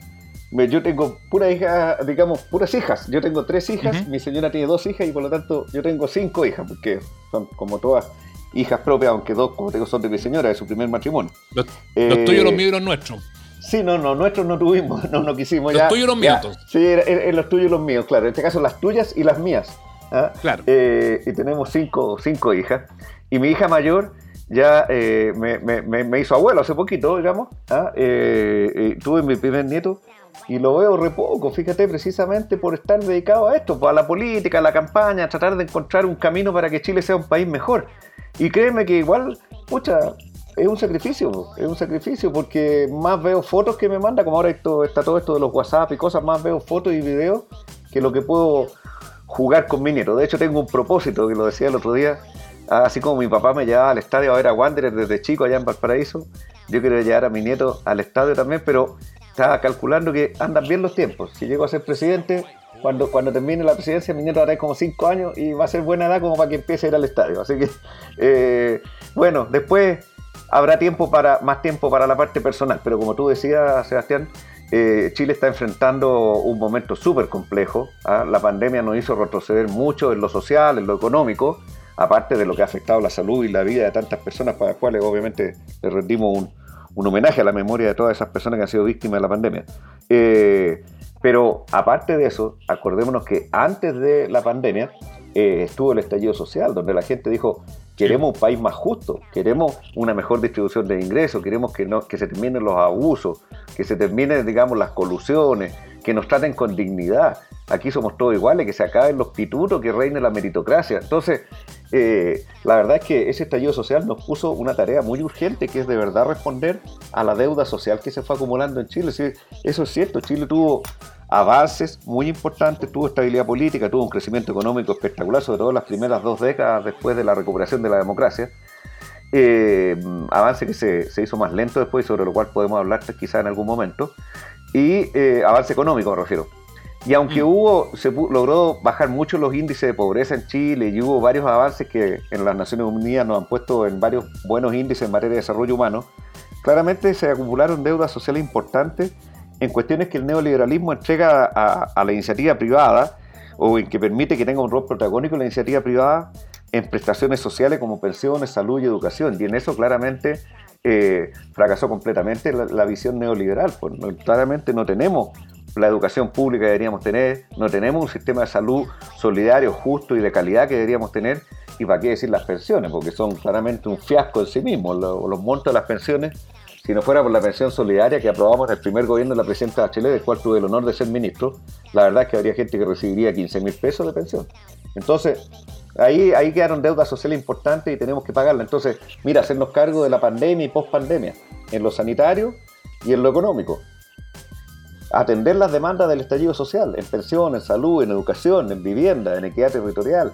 yo tengo pura hija, digamos, puras hijas. Yo tengo tres hijas, mi señora tiene dos hijas y por lo tanto yo tengo cinco hijas, porque son como todas hijas propias, aunque dos, como tengo, son de mi señora, de su primer matrimonio. Los, los tuyos, los míos y los nuestros. Sí, no, no, nuestros no tuvimos, no, no quisimos los tuyos y los míos. Sí, en los tuyos y los míos, claro. En este caso las tuyas y las mías. ¿ah? Claro. Eh, y tenemos cinco, cinco hijas. Y mi hija mayor ya eh, me, me, me, hizo abuelo hace poquito, digamos. ¿ah? Eh, tuve mi primer nieto y lo veo re poco, fíjate, precisamente por estar dedicado a esto, pues, a la política, a la campaña, a tratar de encontrar un camino para que Chile sea un país mejor. Y créeme que igual, pucha, es un sacrificio, es un sacrificio porque más veo fotos que me manda, como ahora esto, está todo esto de los WhatsApp y cosas, más veo fotos y videos que lo que puedo jugar con mi nieto. De hecho, tengo un propósito que lo decía el otro día, así como mi papá me llevaba al estadio a ver a Wanderers desde chico allá en Valparaíso, yo quiero llevar a mi nieto al estadio también, pero estaba calculando que andan bien los tiempos. Si llego a ser presidente, cuando, cuando termine la presidencia, mi nieto hará como 5 años y va a ser buena edad como para que empiece a ir al estadio. Así que, eh, bueno, después habrá tiempo para, más tiempo para la parte personal, pero como tú decías, Sebastián, eh, Chile está enfrentando un momento súper complejo. ¿ah? La pandemia nos hizo retroceder mucho en lo social, en lo económico, aparte de lo que ha afectado la salud y la vida de tantas personas, para las cuales obviamente le rendimos un, homenaje a la memoria de todas esas personas que han sido víctimas de la pandemia. Eh, pero aparte de eso, acordémonos que antes de la pandemia eh, estuvo el estallido social, donde la gente dijo, Queremos un país más justo, queremos una mejor distribución de ingresos, queremos que, no, que se terminen los abusos, que se terminen, digamos, las colusiones, que nos traten con dignidad. Aquí somos todos iguales, que se acaben los pitutos, que reine la meritocracia. Entonces, eh, la verdad es que ese estallido social nos puso una tarea muy urgente, que es de verdad responder a la deuda social que se fue acumulando en Chile. eso es cierto, Chile tuvo avances muy importantes, tuvo estabilidad política, tuvo un crecimiento económico espectacular, sobre todo en las primeras dos décadas después de la recuperación de la democracia. Eh, avance que se, hizo más lento después, sobre lo cual podemos hablar quizá en algún momento. Y eh, avance económico, me refiero. Y aunque mm. hubo, se logró bajar mucho los índices de pobreza en Chile y hubo varios avances que en las Naciones Unidas nos han puesto en varios buenos índices en materia de desarrollo humano, claramente se acumularon deudas sociales importantes en cuestiones que el neoliberalismo entrega a, la iniciativa privada o en que permite que tenga un rol protagónico la iniciativa privada en prestaciones sociales como pensiones, salud y educación. Y en eso claramente eh, fracasó completamente la, visión neoliberal. Pues, claramente no tenemos la educación pública deberíamos tener, no tenemos un sistema de salud solidario, justo y de calidad que deberíamos tener. Y para qué decir las pensiones, porque son claramente un fiasco en sí mismos. los montos de las pensiones si no fuera por la pensión solidaria que aprobamos en el primer gobierno de la presidenta Chile, del cual tuve el honor de ser ministro, la verdad es que habría gente que recibiría 15 mil pesos de pensión. Entonces, ahí, ahí quedaron deudas sociales importantes y tenemos que pagarla. Entonces, mira, hacernos cargo de la pandemia y post-pandemia, en lo sanitario y en lo económico. Atender las demandas del estallido social, en pensión, en salud, en educación, en vivienda, en equidad territorial.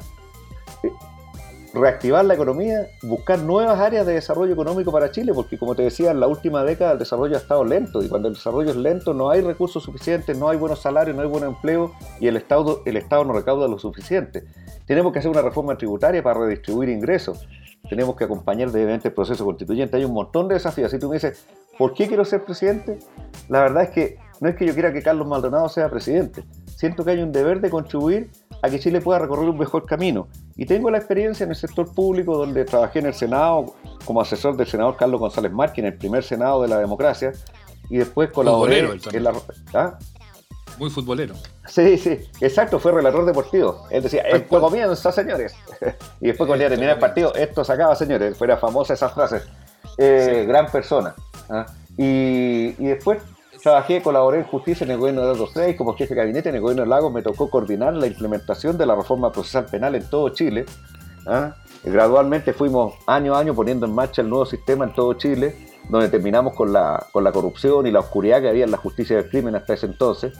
reactivar la economía, buscar nuevas áreas de desarrollo económico para Chile, porque como te decía, en la última década el desarrollo ha estado lento y cuando el desarrollo es lento no hay recursos suficientes, no hay buenos salarios, no hay buen empleo y el Estado, el Estado no recauda lo suficiente. Tenemos que hacer una reforma tributaria para redistribuir ingresos, tenemos que acompañar debidamente el proceso constituyente, hay un montón de desafíos. Si tú me dices, ¿por qué quiero ser presidente? La verdad es que no es que yo quiera que Carlos Maldonado sea presidente, siento que hay un deber de contribuir a que Chile pueda recorrer un mejor camino. Y tengo la experiencia en el sector público donde trabajé en el Senado como asesor del senador Carlos González Márquez en el primer Senado de la democracia y después colaboré en la... ¿ah? Muy futbolero. Sí, sí, exacto, fue relator deportivo. Él decía, esto comienza, señores. y después cuando ya terminaba el partido, esto se acaba, señores. Fuera famosa esa frase. Eh, gran persona. ¿ah? Y, y después Trabajé, colaboré en justicia en el gobierno de los 6 como jefe de gabinete en el gobierno de Lagos. Me tocó coordinar la implementación de la reforma procesal penal en todo Chile. ¿ah? Gradualmente fuimos año a año poniendo en marcha el nuevo sistema en todo Chile, donde terminamos con la, con la corrupción y la oscuridad que había en la justicia del crimen hasta ese entonces.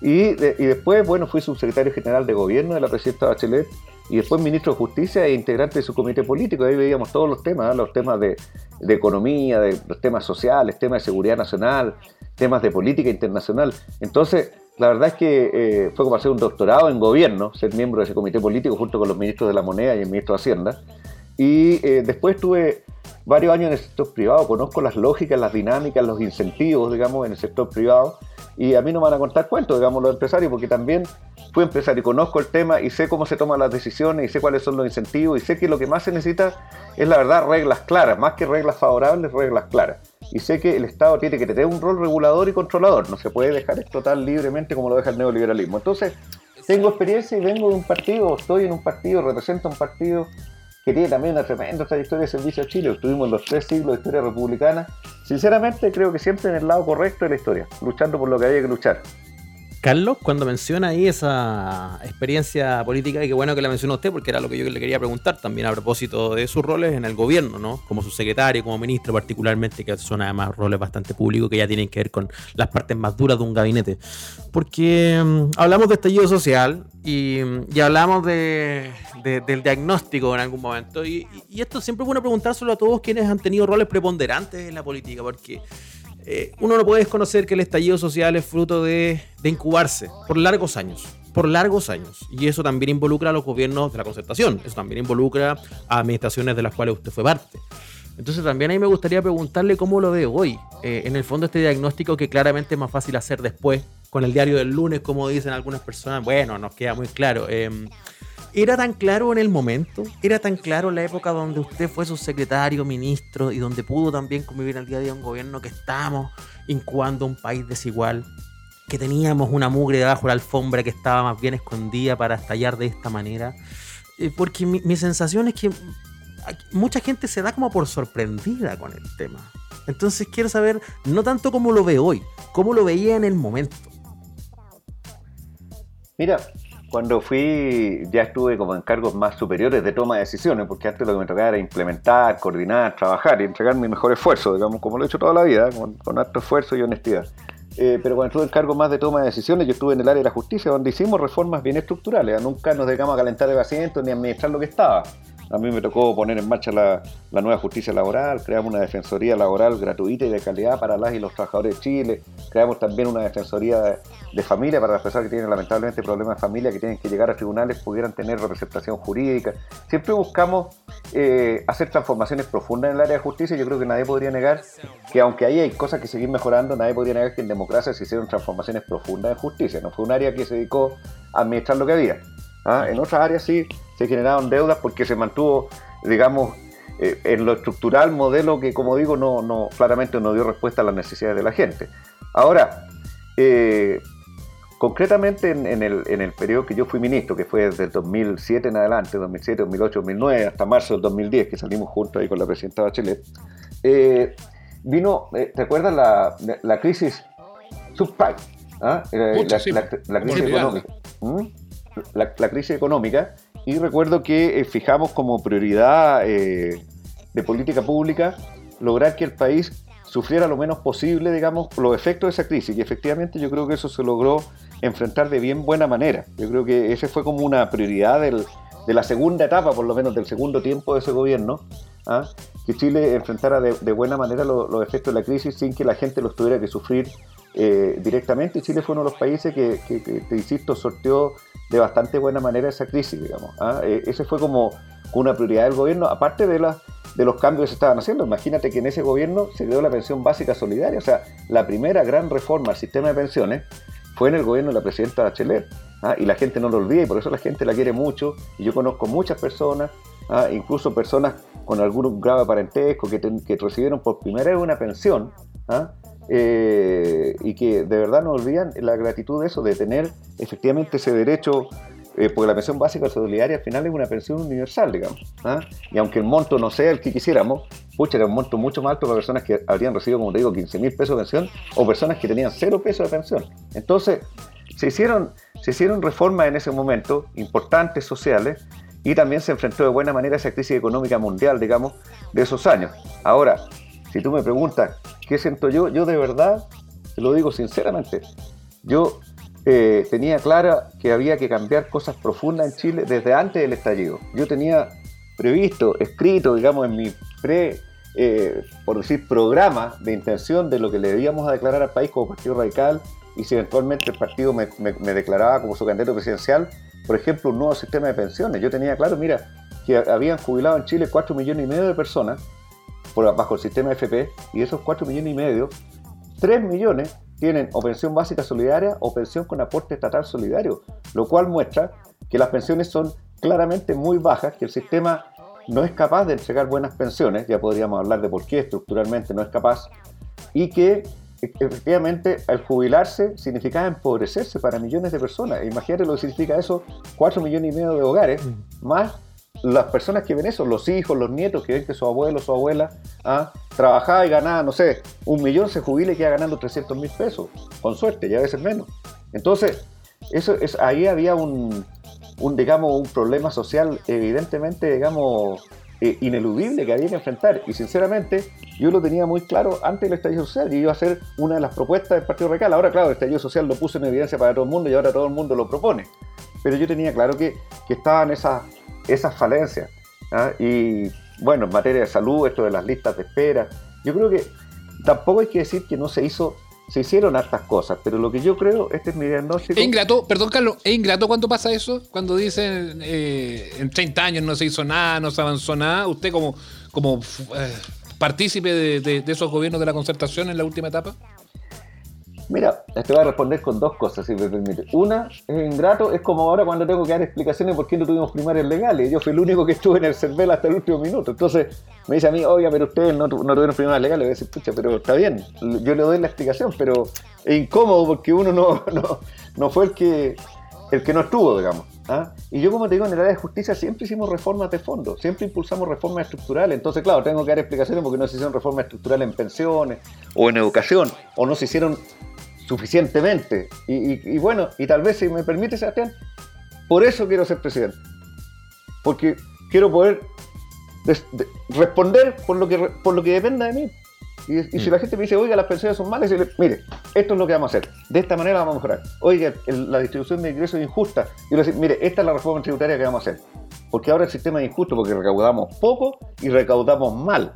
Y, después, bueno, fui subsecretario general de gobierno de la presidenta Bachelet y después ministro de Justicia e integrante de su comité político. Ahí veíamos todos los temas, ¿ah? los temas de, de, economía, de, los temas sociales, temas de seguridad nacional, temas de política internacional. Entonces, la verdad es que eh, fue como hacer un doctorado en gobierno, ser miembro de ese comité político junto con los ministros de la moneda y el ministro de Hacienda. Y eh, después tuve varios años en el sector privado, conozco las lógicas, las dinámicas, los incentivos, digamos, en el sector privado. Y a mí no me van a contar cuentos, digamos, los empresarios, porque también fui empresario y conozco el tema y sé cómo se toman las decisiones y sé cuáles son los incentivos y sé que lo que más se necesita es, la verdad, reglas claras, más que reglas favorables, reglas claras y sé que el Estado tiene que tener un rol regulador y controlador, no se puede dejar esto tan libremente como lo deja el neoliberalismo. Entonces, tengo experiencia y vengo de un partido, estoy en un partido, represento un partido que tiene también una tremenda trayectoria de servicio a Chile. Estuvimos en los tres siglos de historia republicana. Sinceramente, creo que siempre en el lado correcto de la historia, luchando por lo que había que luchar. Carlos, cuando menciona ahí esa experiencia política, y qué bueno que la mencionó usted, porque era lo que yo le quería preguntar también a propósito de sus roles en el gobierno, ¿no? Como subsecretario, como ministro particularmente, que son además roles bastante públicos que ya tienen que ver con las partes más duras de un gabinete. Porque mm, hablamos de estallido social y, hablamos de, del diagnóstico en algún momento, y, y esto siempre es bueno preguntárselo a todos quienes han tenido roles preponderantes en la política, porque eh, uno no puede desconocer que el estallido social es fruto de, incubarse por largos años por largos años. Y eso también involucra a los gobiernos de la concertación, eso también involucra a administraciones de las cuales usted fue parte. Entonces también ahí me gustaría preguntarle cómo lo ve hoy. Eh, en el fondo este diagnóstico que claramente es más fácil hacer después, con el diario del lunes, como dicen algunas personas, bueno, nos queda muy claro. Em, ¿Era tan claro en el momento? ¿Era tan claro la época donde usted fue su secretario, ministro y donde pudo también convivir al día a día un gobierno que estamos incubando un país desigual? Que teníamos una mugre debajo de la alfombra que estaba más bien escondida para estallar de esta manera. Eh, porque mi, mi sensación es que mucha gente se da como por sorprendida con el tema. Entonces quiero saber, no tanto cómo lo ve hoy, cómo lo veía en el momento. Mira, cuando fui, ya estuve como en cargos más superiores de toma de decisiones, porque antes lo que me tocaba era implementar, coordinar, trabajar y entregar mi mejor esfuerzo, digamos, como lo he hecho toda la vida, con, con alto esfuerzo y honestidad. Eh, pero cuando estuve en cargos más de toma de decisiones, yo estuve en el área de la justicia, donde hicimos reformas bien estructurales. Nunca nos dedicamos a calentar el asiento ni a administrar lo que estaba. A mí me tocó poner en marcha la, nueva justicia laboral, creamos una defensoría laboral gratuita y de calidad para las y los trabajadores de Chile, creamos también una defensoría de, familia para las personas que tienen lamentablemente problemas de familia, que tienen que llegar a tribunales, pudieran tener representación jurídica. Siempre buscamos eh, hacer transformaciones profundas en el área de justicia yo creo que nadie podría negar que aunque ahí hay cosas que seguir mejorando, nadie podría negar que en democracia se hicieron transformaciones profundas en justicia. No fue un área que se dedicó a administrar lo que había. ¿ah? En otras áreas sí se generaron deudas porque se mantuvo, digamos, eh, en lo estructural modelo que, como digo, no, no, claramente no dio respuesta a las necesidades de la gente. Ahora, eh, concretamente en, el, en, el, periodo que yo fui ministro, que fue desde el 2007 en adelante, 2007, 2008, 2009, hasta marzo del 2010, que salimos juntos ahí con la presidenta Bachelet, eh, vino, ¿te acuerdas la, la crisis subprime? ¿Ah? La, crisis económica. ¿Mm? La, crisis económica y recuerdo que eh, fijamos como prioridad eh, de política pública lograr que el país sufriera lo menos posible, digamos, los efectos de esa crisis. Y efectivamente yo creo que eso se logró enfrentar de bien buena manera. Yo creo que ese fue como una prioridad de la segunda etapa, por lo menos del segundo tiempo de ese gobierno, ¿ah? que Chile enfrentara de, buena manera los efectos de la crisis sin que la gente los tuviera que sufrir eh, directamente. Chile fue uno de los países que, te insisto, sorteó de bastante buena manera esa crisis, digamos. ¿ah? Eh, ese fue como una prioridad del gobierno, aparte de, la, de los cambios que se estaban haciendo. Imagínate que en ese gobierno se creó la pensión básica solidaria, o sea, la primera gran reforma al sistema de pensiones fue en el gobierno de la presidenta Bachelet. ¿ah? Y la gente no lo olvida y por eso la gente la quiere mucho. Y yo conozco muchas personas, ¿ah? incluso personas con algún grave parentesco que, que recibieron por primera vez una pensión. ¿ah? Eh, y que de verdad no olvidan la gratitud de eso, de tener efectivamente ese derecho, eh, porque la pensión básica solidaria al final es una pensión universal, digamos. ¿ah? Y aunque el monto no sea el que quisiéramos, pucha, era un monto mucho más alto para personas que habrían recibido, como te digo, 15 mil pesos de pensión o personas que tenían cero pesos de pensión. Entonces, se hicieron, se hicieron reformas en ese momento, importantes sociales, y también se enfrentó de buena manera a esa crisis económica mundial, digamos, de esos años. Ahora, si tú me preguntas, ¿qué siento yo? Yo de verdad, te lo digo sinceramente, yo eh, tenía clara que había que cambiar cosas profundas en Chile desde antes del estallido. Yo tenía previsto, escrito, digamos, en mi pre, eh, por decir, programa de intención de lo que le debíamos a declarar al país como Partido Radical y si eventualmente el partido me, declaraba como su candidato presidencial, por ejemplo, un nuevo sistema de pensiones. Yo tenía claro, mira, que habían jubilado en Chile 4 millones y medio de personas por bajo el sistema FP y esos 4 millones y medio, 3 millones tienen o pensión básica solidaria o pensión con aporte estatal solidario, lo cual muestra que las pensiones son claramente muy bajas, que el sistema no es capaz de entregar buenas pensiones, ya podríamos hablar de por qué estructuralmente no es capaz, y que e, efectivamente al jubilarse significa empobrecerse para millones de personas. Imagínate lo que significa eso, 4 millones y medio de hogares, mm. más las personas que ven eso, los hijos, los nietos, que ven que su abuelo, su abuela, ¿ah? trabajaba y ganaba, no sé, un millón, se jubila y queda ganando 300 mil pesos, con suerte, y a veces menos. Entonces, eso es, ahí había un, un, digamos, un problema social evidentemente, digamos, eh, ineludible que había que enfrentar. Y sinceramente, yo lo tenía muy claro antes del estallido social y iba a ser una de las propuestas del Partido Radical. Ahora, claro, el estallido social lo puso en evidencia para todo el mundo y ahora todo el mundo lo propone. Pero yo tenía claro que, que estaban esas esas falencias. ¿ah? Y bueno, en materia de salud, esto de las listas de espera, yo creo que tampoco hay que decir que no se hizo, se hicieron hartas cosas, pero lo que yo creo, este es mi diagnóstico. Es ingrato, perdón Carlos, es ingrato cuando pasa eso, cuando dicen eh, en 30 años no se hizo nada, no se avanzó nada, usted como, como eh, partícipe de esos gobiernos de la concertación en la última etapa. Mira, te voy a responder con dos cosas, si me permite. Una, es ingrato, es como ahora cuando tengo que dar explicaciones por qué no tuvimos primarias legales. Yo fui el único que estuve en el CERVEL hasta el último minuto. Entonces me dice a mí, oiga, pero ustedes no, tuvieron primarias legales. Le voy a decir, pucha, pero está bien, yo le doy la explicación, pero es incómodo porque uno no, no, no fue el que, el que no estuvo, digamos. ¿ah? Y yo, como te digo, en el área de justicia siempre hicimos reformas de fondo, siempre impulsamos reformas estructurales. Entonces, claro, tengo que dar explicaciones porque no se hicieron reformas estructurales en pensiones o en educación, o no se hicieron suficientemente. Y, bueno, y tal vez si me permite, Sebastián, por eso quiero ser presidente. Porque quiero poder responder por lo, que, por lo que dependa de mí. Y, si mm. la gente me dice, oiga, las pensiones son malas, mire, esto es lo que vamos a hacer. De esta manera vamos a mejorar. Oiga, la distribución de ingresos es injusta. Y le decir, mire, esta es la reforma tributaria que vamos a hacer. Porque ahora el sistema es injusto porque recaudamos poco y recaudamos mal.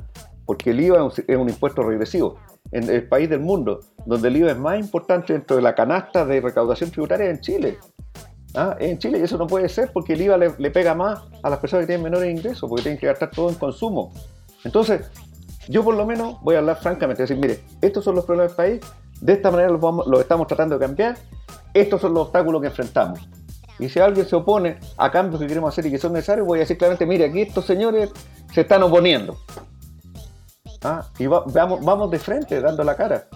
Porque el IVA es un impuesto regresivo en el país del mundo donde el IVA es más importante dentro de la canasta de recaudación tributaria en Chile. ¿Ah? En Chile y eso no puede ser porque el IVA le, pega más a las personas que tienen menores ingresos porque tienen que gastar todo en consumo. Entonces, yo por lo menos voy a hablar francamente, decir, mire, estos son los problemas del país, de esta manera los, vamos, los estamos tratando de cambiar, estos son los obstáculos que enfrentamos. Y si alguien se opone a cambios que queremos hacer y que son necesarios, voy a decir claramente, mire, aquí estos señores se están oponiendo. Ah, y vamos, vamos de frente, dando la cara.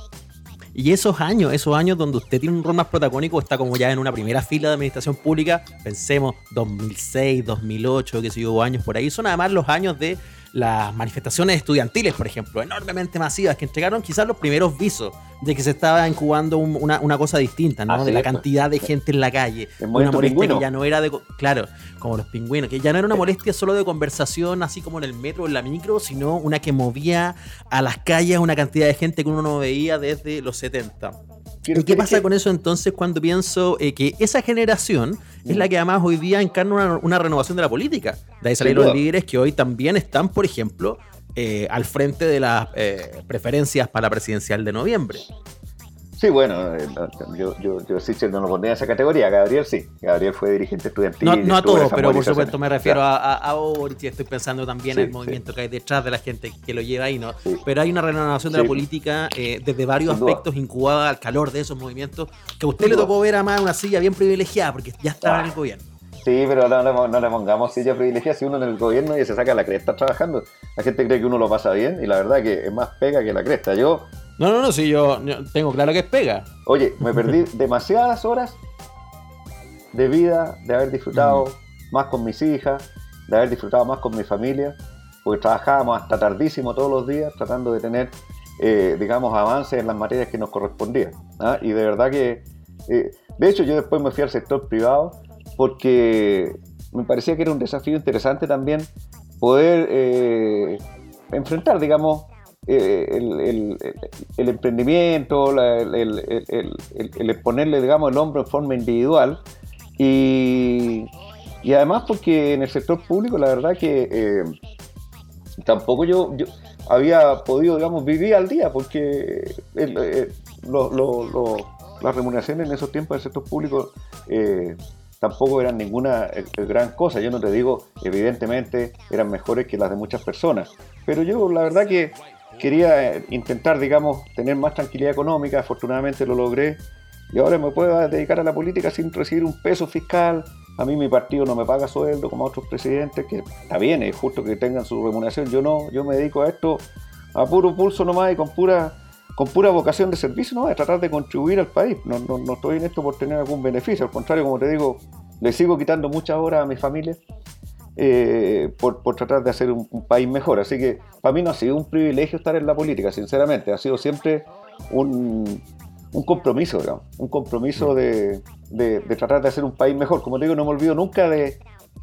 Y esos años, esos años donde usted tiene un rol más protagónico, está como ya en una primera fila de administración pública, pensemos 2006, 2008, que se hubo años por ahí, son además los años de las manifestaciones estudiantiles, por ejemplo, enormemente masivas, que entregaron quizás los primeros visos de que se estaba incubando una, cosa distinta, ¿no? de la cantidad de gente en la calle. Una molestia que ya no era de. Claro, como los pingüinos, que ya no era una molestia solo de conversación, así como en el metro o en la micro, sino una que movía a las calles una cantidad de gente que uno no veía desde los 70. ¿Y qué pasa con eso entonces cuando pienso eh, que esa generación es la que además hoy día encarna una, renovación de la política? De ahí salieron los líderes que hoy también están, por ejemplo, eh, al frente de las eh, preferencias para la presidencial de noviembre. Sí, bueno, eh, yo, yo, yo sí no lo pondría en esa categoría. Gabriel sí. Gabriel fue dirigente estudiantil. No, no a todos, pero por supuesto me refiero a, a, y estoy pensando también en el movimiento que hay detrás de la gente que lo lleva ahí, ¿no? Pero hay una renovación de la política eh, desde varios aspectos incubada al calor de esos movimientos que a usted le tocó ver a más una silla bien privilegiada porque ya estaba en el gobierno. Sí, pero no, no, le pongamos silla privilegiada si uno en el gobierno y se saca la cresta trabajando. La gente cree que uno lo pasa bien y la verdad que es más pega que la cresta. Yo no, no, no, sí, yo, tengo claro que es pega. Oye, me perdí demasiadas horas de vida, de haber disfrutado mm. más con mis hijas, de haber disfrutado más con mi familia, porque trabajábamos hasta tardísimo todos los días tratando de tener, eh, digamos, avances en las materias que nos correspondían. ¿ah? Y de verdad que, eh, de hecho, yo después me fui al sector privado porque me parecía que era un desafío interesante también poder eh, enfrentar, digamos, eh, el, emprendimiento, el, ponerle, digamos, el hombro en forma individual. Y, además porque en el sector público la verdad que eh, tampoco yo, yo, había podido, digamos, vivir al día porque eh, las remuneraciones en esos tiempos del sector público tampoco eran ninguna gran cosa. Yo no te digo, evidentemente, eran mejores que las de muchas personas. Pero yo la verdad que quería eh, intentar, digamos, tener más tranquilidad económica, afortunadamente lo logré, y ahora me puedo dedicar a la política sin recibir un peso fiscal. A mí mi partido no me paga sueldo como a otros presidentes, que está bien, es justo que tengan su remuneración. Yo no, yo me dedico a esto a puro pulso nomás y con pura, con pura vocación de servicio, no, a tratar de contribuir al país. No, no, no estoy en esto por tener algún beneficio, al contrario, como te digo, le sigo quitando muchas horas a mi familia eh, por, tratar de hacer un, país mejor. Así que para mí no ha sido un privilegio estar en la política, sinceramente, ha sido siempre un, compromiso, un compromiso de, tratar de hacer un país mejor. Como te digo, no me olvido nunca de,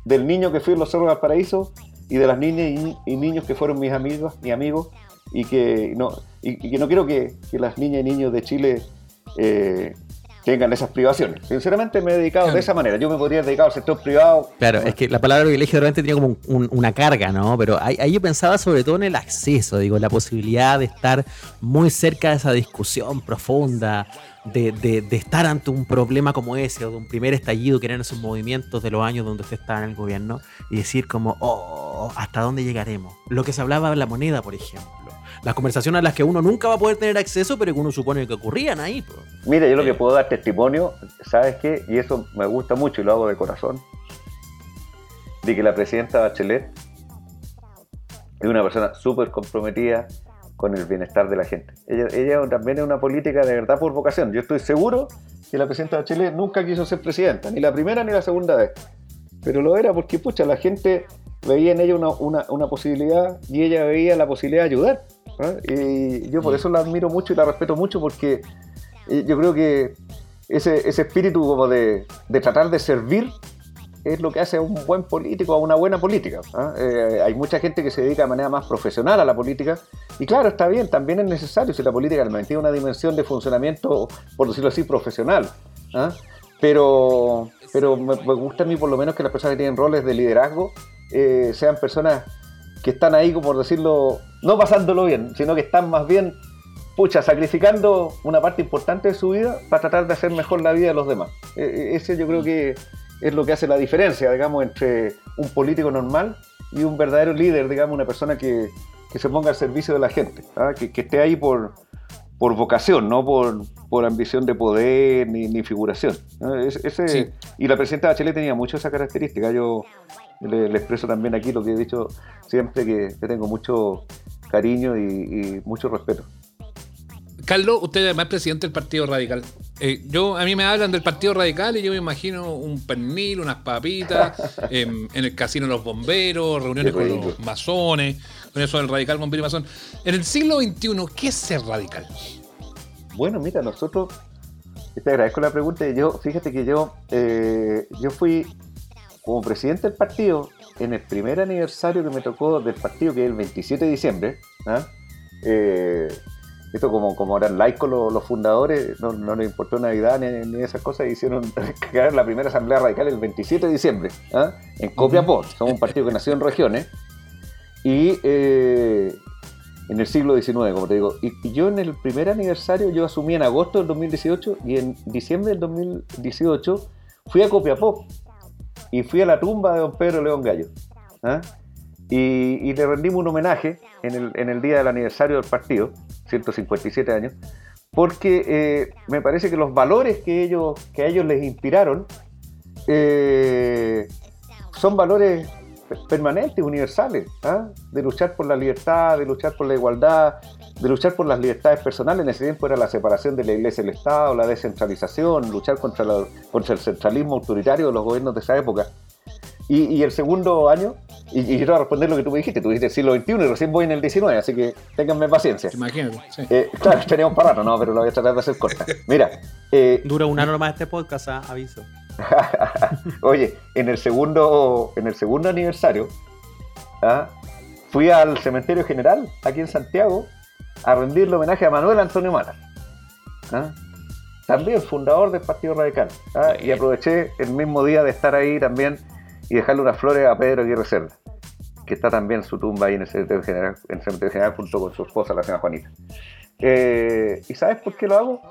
del niño que fui en los Cerros del Paraíso y de las niñas y, niños que fueron mis amigos, mis amigos, y que no, y, que no quiero que, las niñas y niños de Chile eh, tengan esas privaciones. Sinceramente me he dedicado de esa manera. Yo me podría dedicar al sector privado. Claro, es que la palabra privilegio realmente tiene como una carga, ¿no? Pero ahí, yo pensaba sobre todo en el acceso, digo, la posibilidad de estar muy cerca de esa discusión profunda, de, de, estar ante un problema como ese, o de un primer estallido que eran esos movimientos de los años donde usted estaba en el gobierno, y decir como, oh, ¿hasta dónde llegaremos? Lo que se hablaba de la moneda, por ejemplo las conversaciones a las que uno nunca va a poder tener acceso, pero que uno supone que ocurrían ahí. Mira, yo lo que puedo dar testimonio, ¿sabes qué? Y eso me gusta mucho y lo hago de corazón, de que la presidenta Bachelet es una persona súper comprometida con el bienestar de la gente. Ella, ella también es una política de verdad por vocación. Yo estoy seguro que la presidenta Bachelet nunca quiso ser presidenta, ni la primera ni la segunda vez. Pero lo era porque, pucha, la gente veía en ella una, una posibilidad y ella veía la posibilidad de ayudar. Y yo por mm. eso la admiro mucho y la respeto mucho porque eh, yo creo que ese, ese espíritu como de, de, tratar de servir es lo que hace a un buen político, a una buena política. Eh, hay mucha gente que se dedica de manera más profesional a la política y claro, está bien, también es necesario si la política tiene una dimensión de funcionamiento, por decirlo así, profesional. Pero, pero me, gusta a mí por lo menos que las personas que tienen roles de liderazgo eh, sean personas que están ahí, como por decirlo, no pasándolo bien, sino que están más bien, pucha, sacrificando una parte importante de su vida para tratar de hacer mejor la vida de los demás. E, e, ese yo creo que es lo que hace la diferencia, digamos, entre un político normal y un verdadero líder, digamos, una persona que, se ponga al servicio de la gente, ¿ah? que, esté ahí por, por vocación, no por, por ambición de poder ni, figuración. Ese, Y la presidenta Bachelet tenía mucho esa característica. Yo le, expreso también aquí lo que he dicho siempre, que, tengo mucho cariño y, mucho respeto. Carlos, usted además es presidente del Partido Radical. Eh, yo A mí me hablan del Partido Radical y yo me imagino un pernil, unas papitas, en, el casino de los bomberos, reuniones con los masones, con eso del radical bombero y masón. En el siglo XXI, ¿qué es ser radical? Bueno, mira, nosotros, te agradezco la pregunta. Yo, fíjate que yo, eh, yo fui como presidente del partido, en el primer aniversario que me tocó del partido, que es el 27 de diciembre, ¿ah? eh, esto como, como eran laicos los, fundadores, no, no, les importó Navidad ni, ni esas cosas, hicieron crear la primera asamblea radical el 27 de diciembre, ¿ah? en Copiapó. Somos un partido que nació en regiones. Y eh, en el siglo XIX, como te digo. Y, yo en el primer aniversario, yo asumí en agosto del 2018 y en diciembre del 2018 fui a Copiapó y fui a la tumba de don Pedro León Gallo. ¿ah? Y, le rendimos un homenaje en el, en el, día del aniversario del partido, 157 años, porque eh, me parece que los valores que, ellos, que a ellos les inspiraron eh, son valores permanentes, universales, ¿ah? de luchar por la libertad, de luchar por la igualdad, de luchar por las libertades personales. En ese tiempo era la separación de la iglesia y el Estado, la descentralización, luchar contra, contra el centralismo autoritario de los gobiernos de esa época. Y, el segundo año, y, y, quiero responder lo que tú me dijiste, tú dijiste el siglo XXI y recién voy en el XIX, así que ténganme paciencia. Imagínate, sí. Eh, claro, tenemos para no, pero lo voy a tratar de hacer corta. Mira. Eh, Dura una norma este podcast, ¿ah? aviso. Oye, en el segundo, en el segundo aniversario, ¿ah? fui al cementerio general, aquí en Santiago, a rendirle homenaje a Manuel Antonio Mata. ¿ah? También fundador del Partido Radical. ¿ah? Y aproveché el mismo día de estar ahí también y dejarle unas flores a Pedro Aguirre Cerda, que está también su tumba ahí en el cementerio general, en el cementerio general junto con su esposa, la señora Juanita. Eh, ¿Y sabes por qué lo hago?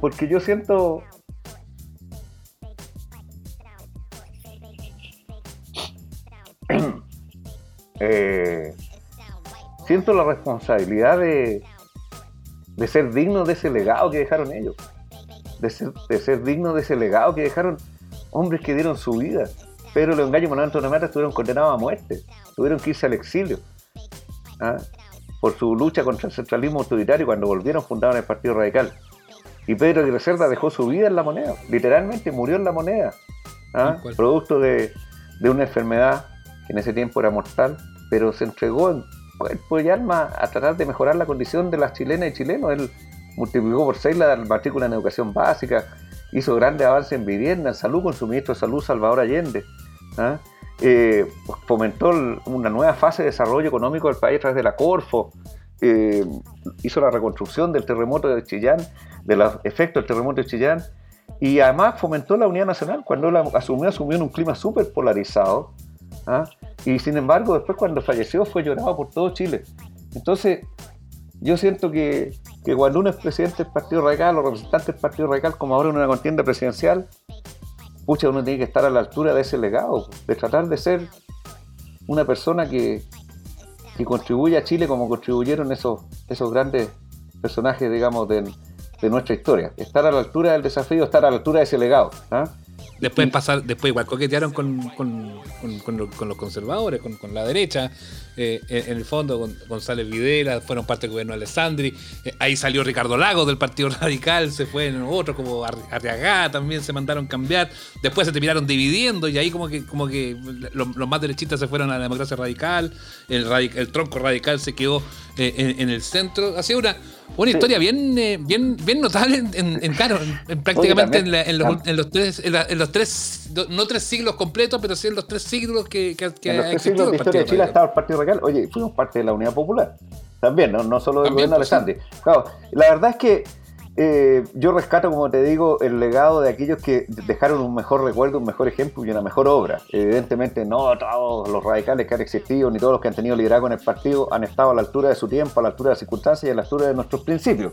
Porque yo siento Eh, siento la responsabilidad de, de ser digno de ese legado que dejaron ellos, de ser, de ser digno de ese legado que dejaron hombres que dieron su vida. Pedro León Gallo y Manuel Antonio Mata estuvieron condenados a muerte, tuvieron que irse al exilio ¿ah? por su lucha contra el centralismo autoritario cuando volvieron fundaron el Partido Radical. Y Pedro de Reserva dejó su vida en la moneda, literalmente murió en la moneda, ¿ah? producto de, de una enfermedad que en ese tiempo era mortal, pero se entregó en cuerpo y alma a tratar de mejorar la condición de las chilenas y chilenos. Él multiplicó por seis la matrícula en educación básica, hizo grandes avances en vivienda, en salud con su ministro de Salud, Salvador Allende. ¿ah? Eh, fomentó una nueva fase de desarrollo económico del país a través de la Corfo, eh, hizo la reconstrucción del terremoto de Chillán, de los efectos del terremoto de Chillán, y además fomentó la unidad nacional. Cuando la asumió, asumió en un clima súper polarizado, ¿ah? Y sin embargo, después cuando falleció fue llorado por todo Chile. Entonces, yo siento que, cuando uno es presidente del Partido Radical o representante del Partido Radical, como ahora en una contienda presidencial, pucha, uno tiene que estar a la altura de ese legado, de tratar de ser una persona que, que contribuye a Chile como contribuyeron esos, esos grandes personajes, digamos, de, de nuestra historia. Estar a la altura del desafío, estar a la altura de ese legado. ¿ah? Después pasar, después igual coquetearon con, los conservadores, con, la derecha. Eh, en el fondo, González Videla, fueron parte del gobierno de Alessandri. Eh, ahí salió Ricardo Lagos del Partido Radical, se fue en otro, como Arriagá también se mandaron cambiar. Después se terminaron dividiendo y ahí como que, como que los, más derechistas se fueron a la democracia radical. El, el tronco radical se quedó eh, en, el centro. Ha sido una, una historia bien, bien, bien notable en, claro, prácticamente en, los, tres, en, los tres, no tres siglos completos, pero sí en los tres siglos que, que, que en los tres siglos de historia de Chile ha estado el Partido Radical. Oye, fuimos parte de la Unidad Popular. También, no, no solo del gobierno de pues, Alessandri. Claro, la verdad es que eh, yo rescato, como te digo, el legado de aquellos que dejaron un mejor recuerdo, un mejor ejemplo y una mejor obra. Evidentemente, no todos los radicales que han existido, ni todos los que han tenido liderazgo en el partido han estado a la altura de su tiempo, a la altura de las circunstancias y a la altura de nuestros principios.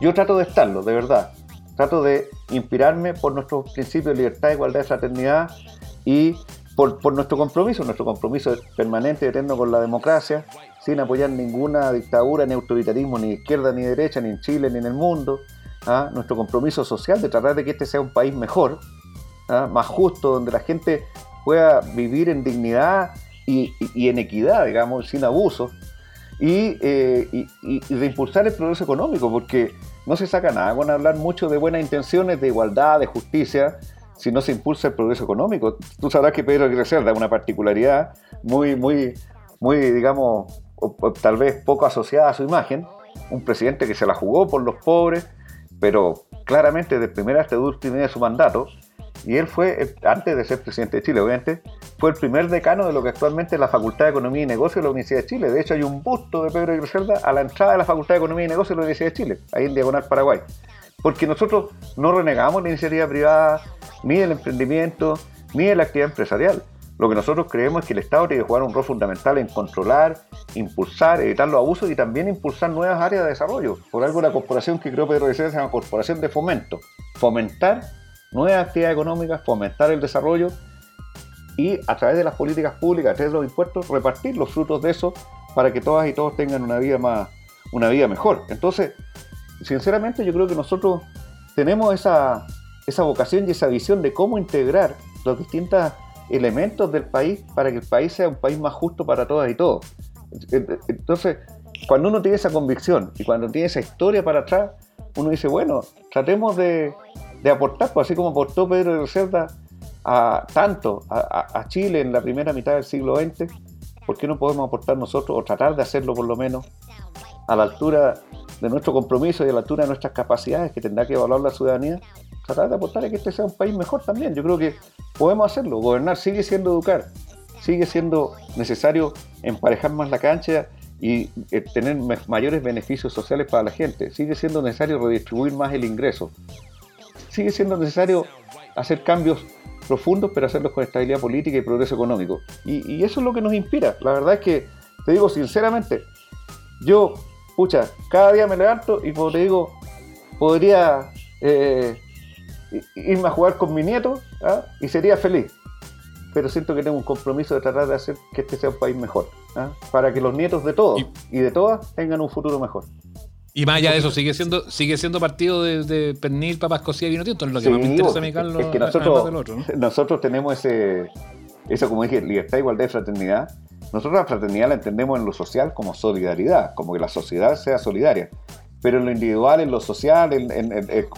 Yo trato de estarlo, de verdad. Trato de inspirarme por nuestros principios de libertad, igualdad, fraternidad y por, nuestro compromiso, nuestro compromiso permanente y eterno con la democracia, sin apoyar ninguna dictadura ni autoritarismo, ni izquierda ni derecha, ni en Chile ni en el mundo ¿ah? nuestro compromiso social de tratar de que este sea un país mejor, ¿ah? más justo, donde la gente pueda vivir en dignidad y, en equidad, digamos, sin abuso, eh, y, de impulsar el progreso económico, porque no se saca nada con hablar mucho de buenas intenciones, de igualdad, de justicia, si no se impulsa el progreso económico. Tú sabrás que Pedro Aguirre da una particularidad muy, muy, muy, digamos, tal vez poco asociada a su imagen, un presidente que se la jugó por los pobres, pero claramente de primera hasta última de su mandato, y él fue, antes de ser presidente de Chile, obviamente, fue el primer decano de lo que actualmente es la Facultad de Economía y Negocio de la Universidad de Chile. De hecho, hay un busto de Pedro Cerda a la entrada de la Facultad de Economía y Negocio de la Universidad de Chile, ahí en Diagonal Paraguay. Porque nosotros no renegamos la iniciativa privada, ni el emprendimiento, ni la actividad empresarial. Lo que nosotros creemos es que el Estado tiene que jugar un rol fundamental en controlar, impulsar, evitar los abusos y también impulsar nuevas áreas de desarrollo. Por algo la corporación que creo Pedro Becerra se llama Corporación de Fomento. Fomentar nuevas actividades económicas, fomentar el desarrollo y a través de las políticas públicas, a través de los impuestos, repartir los frutos de eso para que todas y todos tengan una vida más, una vida mejor. Entonces, sinceramente yo creo que nosotros tenemos esa, esa vocación y esa visión de cómo integrar los distintos elementos del país para que el país sea un país más justo para todas y todos. Entonces, cuando uno tiene esa convicción y cuando tiene esa historia para atrás, uno dice, bueno, tratemos de, aportar, pues así como aportó Pedro de Cerda a, tanto a, Chile en la primera mitad del siglo XX, ¿por qué no podemos aportar nosotros o tratar de hacerlo por lo menos a la altura de nuestro compromiso y a la altura de nuestras capacidades que tendrá que evaluar la ciudadanía? Tratar de aportar a que este sea un país mejor también. Yo creo que podemos hacerlo. Gobernar sigue siendo educar, sigue siendo necesario emparejar más la cancha y eh, tener mayores beneficios sociales para la gente. Sigue siendo necesario redistribuir más el ingreso. Sigue siendo necesario hacer cambios profundos, pero hacerlos con estabilidad política y progreso económico. Y, eso es lo que nos inspira. La verdad es que, te digo sinceramente, yo, pucha, cada día me levanto y como te digo, podría eh, irme a jugar con mi nieto ¿ah? y sería feliz. Pero siento que tengo un compromiso de tratar de hacer que este sea un país mejor, ¿ah? para que los nietos de todos y, de todas tengan un futuro mejor. Y más allá de eso, sigue siendo, sigue siendo partido de, pernil, papas cocidas y vino tinto, es lo que más me interesa a mí, Carlos. Es que nosotros, nosotros tenemos ese, eso como dije, libertad, igualdad y fraternidad. Nosotros la fraternidad la entendemos en lo social como solidaridad, como que la sociedad sea solidaria pero en lo individual, en lo social,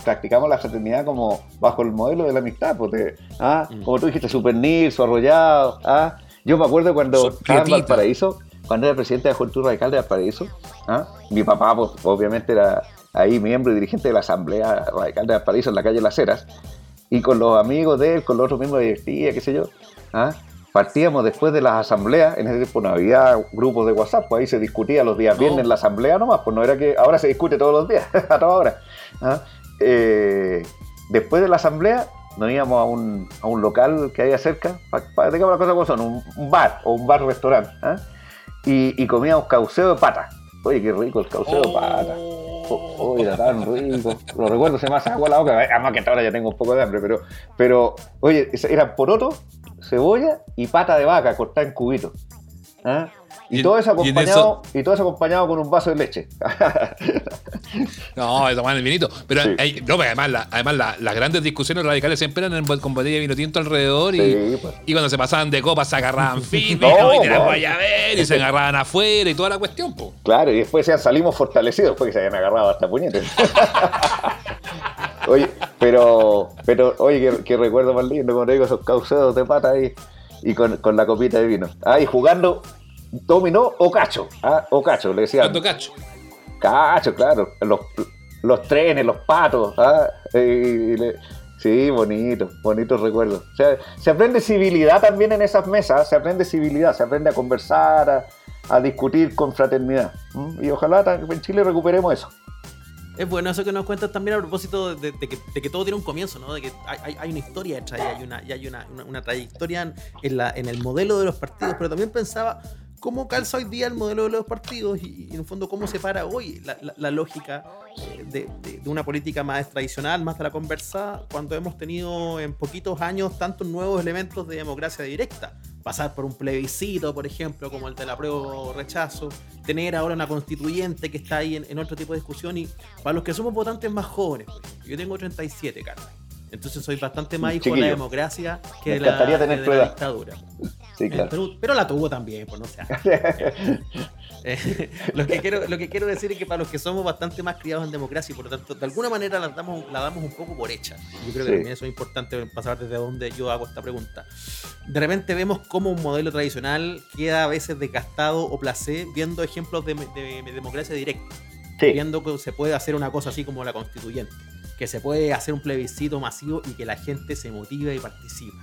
practicamos la fraternidad como bajo el modelo de la amistad. Porque, ah, mm. Como tú dijiste, super su arrollado. Ah. Yo me acuerdo cuando estaba en Valparaíso, cuando era presidente de la Juventud Radical de Valparaíso, ah, mi papá pues, obviamente era ahí miembro y dirigente de la Asamblea Radical de Valparaíso en la calle Las Heras, y con los amigos de él, con los otros miembros de directiva, qué sé yo, ¿ah? Partíamos después de las asambleas, en ese tiempo no había grupos de WhatsApp, pues ahí se discutía los días viernes en la asamblea nomás, pues no era que ahora se discute todos los días, a toda hora. ¿ah? Eh, después de la asamblea nos íbamos a un, a un local que había cerca, para, digamos las cosas como son, un, bar o un bar-restaurante, ¿ah? y, y, comíamos cauceo de pata. Oye, qué rico el cauceo de pata. Oh, era tan rico. Lo recuerdo, se me hace agua la boca. Además que ahora ya tengo un poco de hambre, pero, pero oye, eran porotos cebolla y pata de vaca cortada en cubitos. ¿ah? Y, todo eso acompañado, y, todo eso acompañado con un vaso de leche. no, eso más el vinito. Pero, además, además las grandes discusiones radicales siempre eran con botella de vino tinto alrededor y, pues. y cuando se pasaban de copas se agarraban fin, y la voy a ver y se agarraban afuera y toda la cuestión. Po. Claro, y después ya salimos fortalecidos porque se habían agarrado hasta puñetes. Oye, pero, pero oye, que, recuerdo más lindo, como te digo, esos causados de pata ahí y con, con, la copita de vino. Ahí jugando dominó o cacho, ¿ah? o cacho, le decía. ¿Cuánto cacho? Cacho, claro. Los, los trenes, los patos. ¿ah? sí, bonito, bonito recuerdo. O sea, se aprende civilidad también en esas mesas, se aprende civilidad, se aprende a conversar, a, a discutir con fraternidad. Y ojalá en Chile recuperemos eso. Es bueno eso que nos cuentas también a propósito de, que, todo tiene un comienzo, ¿no? De que hay, una historia hecha y hay una, y hay una, una, trayectoria en, la, en el modelo de los partidos, pero también pensaba cómo calza hoy día el modelo de los partidos y, en el fondo cómo se para hoy la, lógica eh, de, una política más tradicional, más de la conversa, cuando hemos tenido en poquitos años tantos nuevos elementos de democracia directa. Pasar por un plebiscito, por ejemplo, como el de la prueba o rechazo, tener ahora una constituyente que está ahí en, otro tipo de discusión. Y para los que somos votantes más jóvenes, yo tengo 37, Carlos. Entonces soy bastante más hijo de la democracia que de la, dictadura. Sí, claro. pero la tuvo también, pues no sé. Eh, lo, que quiero, lo que quiero decir es que para los que somos bastante más criados en democracia y por lo tanto de alguna manera la damos, la damos un poco por hecha. Yo creo que también eso es importante pasar desde donde yo hago esta pregunta. De repente vemos cómo un modelo tradicional queda a veces desgastado o placé viendo ejemplos de, democracia directa. Viendo que se puede hacer una cosa así como la constituyente que se puede hacer un plebiscito masivo y que la gente se motive y participe.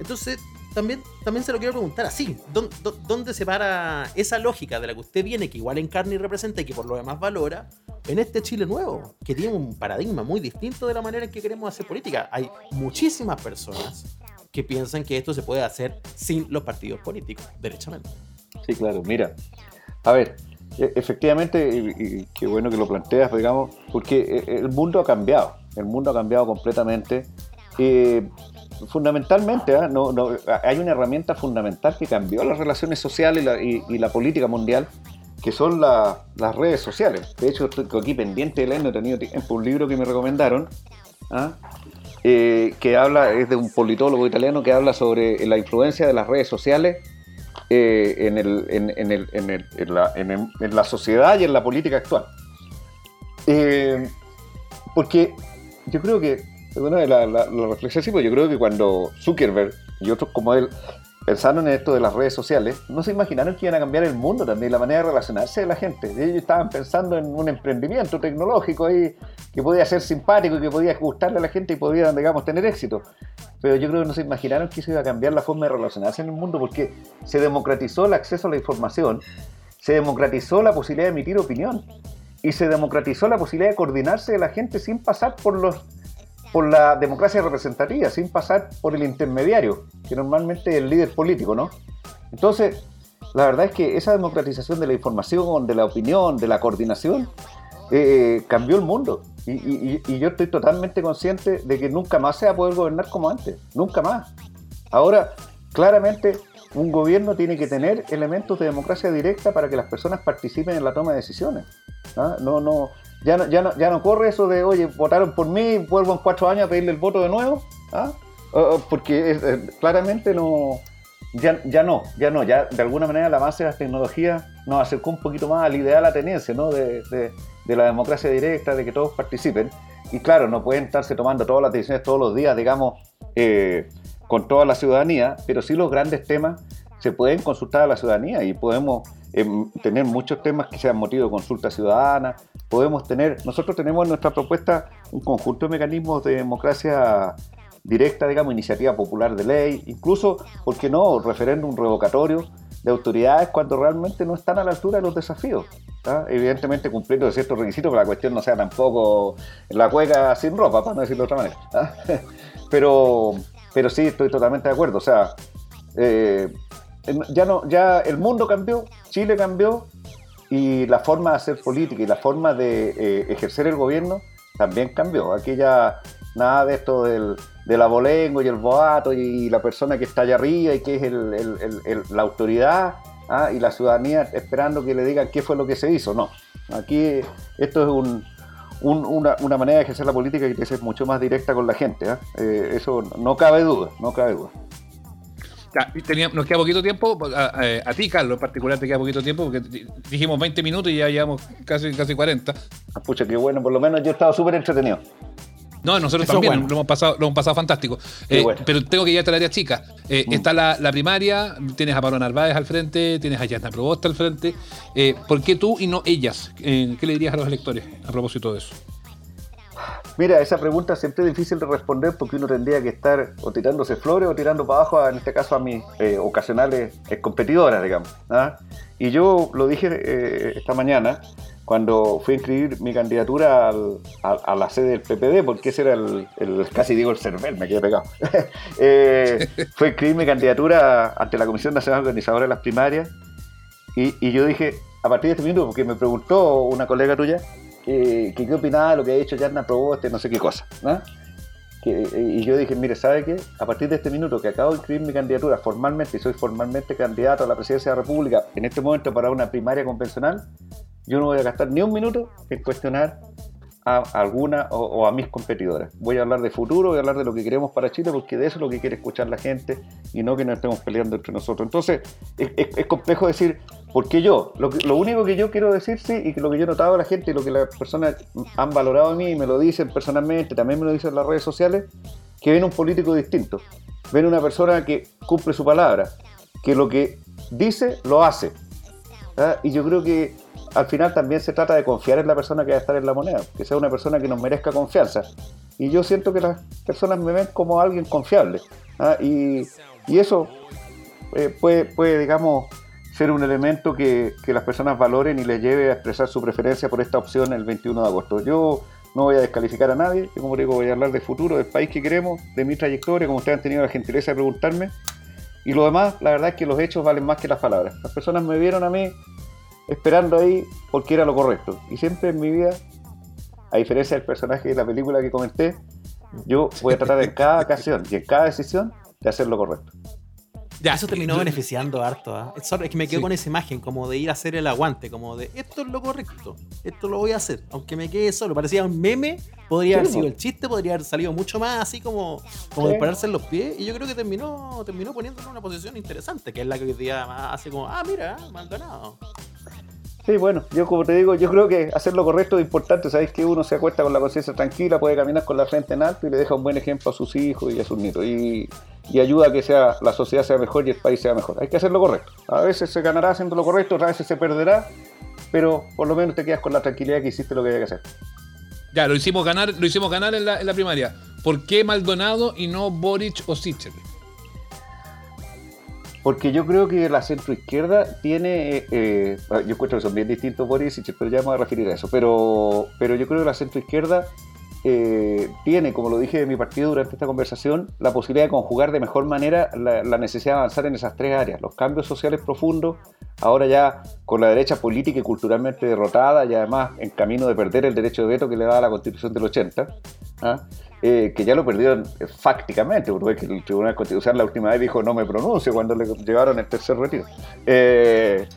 Entonces, también, también se lo quiero preguntar así, ¿dónde, se para esa lógica de la que usted viene, que igual encarna y representa y que por lo demás valora, en este Chile nuevo, que tiene un paradigma muy distinto de la manera en que queremos hacer política? Hay muchísimas personas que piensan que esto se puede hacer sin los partidos políticos, derechamente. Sí, claro, mira, a ver, e, efectivamente, y, qué bueno que lo planteas, digamos, porque e, el mundo ha cambiado, el mundo ha cambiado completamente. Eh, fundamentalmente, ¿ah? no, hay una herramienta fundamental que cambió las relaciones sociales y la, política mundial, que son las redes sociales. De hecho, estoy aquí pendiente de leer, no he tenido tiempo, un libro que me recomendaron, ¿ah? eh, que habla, es de un politólogo italiano que habla sobre la influencia de las redes sociales eh, la, en, la, sociedad y en la política actual. Eh, porque yo creo que bueno, la, la, reflexión sí, pues yo creo que cuando Zuckerberg y otros como él pensaron en esto de las redes sociales, no se imaginaron que iban a cambiar el mundo también, la manera de relacionarse de la gente. Ellos estaban pensando en un emprendimiento tecnológico ahí que podía ser simpático y que podía gustarle a la gente y podía, digamos, tener éxito. Pero yo creo que no se imaginaron que eso iba a cambiar la forma de relacionarse en el mundo porque se democratizó el acceso a la información, se democratizó la posibilidad de emitir opinión y se democratizó la posibilidad de coordinarse de la gente sin pasar por los por la democracia representativa, sin pasar por el intermediario, que normalmente es el líder político, ¿no? Entonces, la verdad es que esa democratización de la información, de la opinión, de la coordinación, eh, cambió el mundo. Y, yo estoy totalmente consciente de que nunca más se va a poder gobernar como antes, nunca más. Ahora, claramente, un gobierno tiene que tener elementos de democracia directa para que las personas participen en la toma de decisiones. ¿ah? No, no, ya no, ya no, ya no corre eso de, oye, votaron por mí, vuelvo en cuatro años a pedirle el voto de nuevo, ¿ah? porque eh, claramente no, ya, ya no, ya no, ya de alguna manera la base de las tecnologías nos acercó un poquito más al ideal ateniense, ¿no? De, de, de, la democracia directa, de que todos participen. Y claro, no pueden estarse tomando todas las decisiones todos los días, digamos, eh, con toda la ciudadanía, pero sí los grandes temas se pueden consultar a la ciudadanía y podemos em, tener muchos temas que sean motivo de consulta ciudadana, podemos tener, nosotros tenemos en nuestra propuesta un conjunto de mecanismos de democracia directa, digamos, iniciativa popular de ley, incluso, ¿por qué no?, referéndum revocatorio de autoridades cuando realmente no están a la altura de los desafíos. Evidentemente cumpliendo ciertos requisitos, que la cuestión no sea tampoco la cueca sin ropa, para no decirlo de otra manera. Pero, pero sí, estoy totalmente de acuerdo. O sea, eh, ya, no, ya el mundo cambió, Chile cambió, y la forma de hacer política y la forma de eh, ejercer el gobierno también cambió. Aquí ya nada de esto del, del abolengo y el boato y la persona que está allá arriba y que es la autoridad ¿ah? y la ciudadanía esperando que le digan qué fue lo que se hizo. No, aquí esto es un, una, una, manera de ejercer la política que es mucho más directa con la gente. ¿ah? Eh, eso no cabe duda, no cabe duda nos queda poquito tiempo, a, ti Carlos en particular te queda poquito tiempo, porque dijimos 20 minutos y ya llevamos casi, casi 40. Ah, pucha, qué bueno, por lo menos yo he estado súper entretenido. No, nosotros también lo, hemos pasado, lo hemos pasado fantástico. Eh, pero tengo que ir a la área chica. Eh, mm. Está la, primaria, tienes a Pablo Narváez al frente, tienes a Yasna Probosta al frente. Eh, ¿Por qué tú y no ellas? ¿Qué le dirías a los electores a propósito de eso? Mira, esa pregunta siempre es difícil de responder porque uno tendría que estar o tirándose flores o tirando para abajo, en este caso a mis eh, ocasionales competidoras, digamos. ¿ah? Y yo lo dije eh, esta mañana cuando fui a inscribir mi candidatura a, la sede del PPD, porque ese era el, casi digo el CERVEL, me quedé pegado. fue a inscribir mi candidatura ante la Comisión Nacional Organizadora de las Primarias y, yo dije, a partir de este minuto, porque me preguntó una colega tuya, que, qué opinaba de lo que ha dicho Yarna Proboste, no sé qué cosa. y yo dije, mire, ¿sabe qué? A partir de este minuto que acabo de inscribir mi candidatura formalmente y soy formalmente candidato a la presidencia de la República, en este momento para una primaria convencional, yo no voy a gastar ni un minuto en cuestionar a alguna o, a mis competidoras. Voy a hablar de futuro, voy a hablar de lo que queremos para Chile, porque de eso es lo que quiere escuchar la gente y no que nos estemos peleando entre nosotros. Entonces, es, complejo decir, ¿por qué yo? Lo, lo, único que yo quiero decir, sí, y que lo que yo he notado a la gente y lo que las personas han valorado a mí y me lo dicen personalmente, también me lo dicen en las redes sociales, que ven un político distinto. Ven una persona que cumple su palabra, que lo que dice, lo hace. ¿ah? Y yo creo que al final también se trata de confiar en la persona que va a estar en la moneda, que sea una persona que nos merezca confianza. Y yo siento que las personas me ven como alguien confiable. ¿ah? Y, eso eh, puede, puede, digamos, ser un elemento que, las personas valoren y les lleve a expresar su preferencia por esta opción el 21 de agosto. Yo no voy a descalificar a nadie, como digo, voy a hablar del futuro, del país que queremos, de mi trayectoria, como ustedes han tenido la gentileza de preguntarme. Y lo demás, la verdad es que los hechos valen más que las palabras. Las personas me vieron a mí esperando ahí porque era lo correcto. Y siempre en mi vida, a diferencia del personaje de la película que comenté, yo voy a tratar en cada ocasión y en cada decisión de hacer lo correcto. Ya, eso terminó beneficiando harto. ¿ah? Es que me quedo con esa imagen, como de ir a hacer el aguante, como de esto es lo correcto, esto lo voy a hacer, aunque me quede solo. Parecía un meme, podría haber sido el chiste, podría haber salido mucho más así como, como de pararse en los pies. Y yo creo que terminó, terminó poniéndolo en una posición interesante, que es la que hoy día hace como, ah, mira, Maldonado. Sí, bueno, yo como te digo, yo creo que hacer lo correcto es importante. Sabéis que uno se acuesta con la conciencia tranquila, puede caminar con la frente en alto y le deja un buen ejemplo a sus hijos y a sus nietos. Y, ayuda a que sea, la sociedad sea mejor y el país sea mejor. Hay que hacer lo correcto. A veces se ganará haciendo lo correcto, otras veces se perderá, pero por lo menos te quedas con la tranquilidad que hiciste lo que había que hacer. Ya, lo hicimos ganar, lo hicimos ganar en la, en la primaria. ¿Por qué Maldonado y no Boric o Sichel? Porque yo creo que la centroizquierda tiene, eh, eh, yo encuentro que son bien distintos Boris y pero ya me voy a referir a eso, pero, pero yo creo que la centroizquierda eh, tiene, como lo dije de mi partido durante esta conversación, la posibilidad de conjugar de mejor manera la, necesidad de avanzar en esas tres áreas, los cambios sociales profundos, ahora ya con la derecha política y culturalmente derrotada y además en camino de perder el derecho de veto que le da la constitución del 80, eh, que ya lo perdieron eh, fácticamente, porque el Tribunal Constitucional la última vez dijo no me pronuncio cuando le llevaron el tercer retiro. Eh,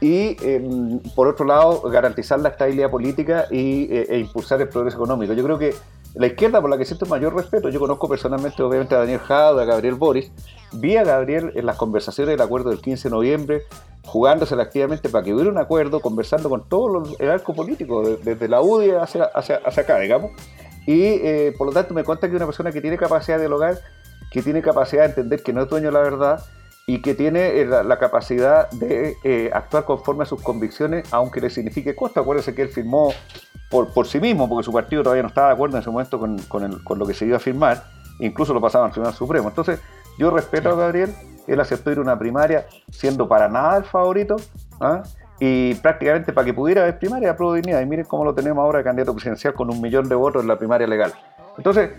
y em, por otro lado, garantizar la estabilidad política y, e impulsar el progreso económico. Yo creo que la izquierda, por la que siento mayor respeto, yo conozco personalmente obviamente a Daniel Jado, a Gabriel Boris, vi a Gabriel en las conversaciones del acuerdo del 15 de noviembre, jugándose activamente para que hubiera un acuerdo, conversando con todo el arco político, desde la UDI hacia, hacia, hacia acá, digamos. Y eh, por lo tanto me cuenta que es una persona que tiene capacidad de dialogar, que tiene capacidad de entender que no es dueño de la verdad y que tiene eh, la, capacidad de eh, actuar conforme a sus convicciones, aunque le signifique costo. Acuérdense que él firmó por, por sí mismo, porque su partido todavía no estaba de acuerdo en ese momento con, con, lo que se iba a firmar, incluso lo pasaban al Tribunal Supremo. Entonces, yo respeto a Gabriel, él aceptó ir a una primaria siendo para nada el favorito. ¿ah? Y prácticamente para que pudiera haber primaria de dignidad. Y miren cómo lo tenemos ahora candidato presidencial con un millón de votos en la primaria legal. Entonces,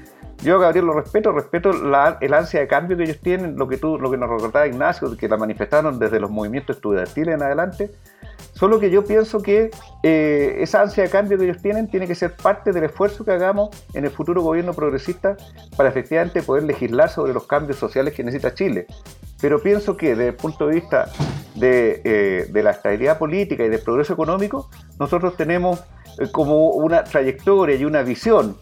yo Gabriel lo respeto, respeto la, el ansia de cambio que ellos tienen, lo que tú, lo que nos recordaba Ignacio, que la manifestaron desde los movimientos estudiantiles en adelante. Solo que yo pienso que eh, esa ansia de cambio que ellos tienen tiene que ser parte del esfuerzo que hagamos en el futuro gobierno progresista para efectivamente poder legislar sobre los cambios sociales que necesita Chile. Pero pienso que desde el punto de vista eh, de, la estabilidad política y del progreso económico, nosotros tenemos eh, como una trayectoria y una visión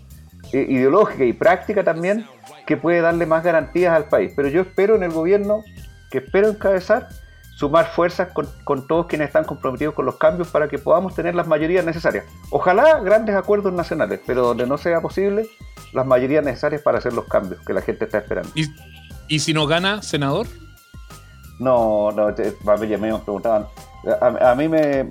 ideológica y práctica también que puede darle más garantías al país. Pero yo espero en el gobierno, que espero encabezar, sumar fuerzas con, con, todos quienes están comprometidos con los cambios para que podamos tener las mayorías necesarias. Ojalá grandes acuerdos nacionales, pero donde no sea posible, las mayorías necesarias para hacer los cambios que la gente está esperando. ¿Y, y si no gana, senador? No, no, ya me preguntaban. A, a, mí me.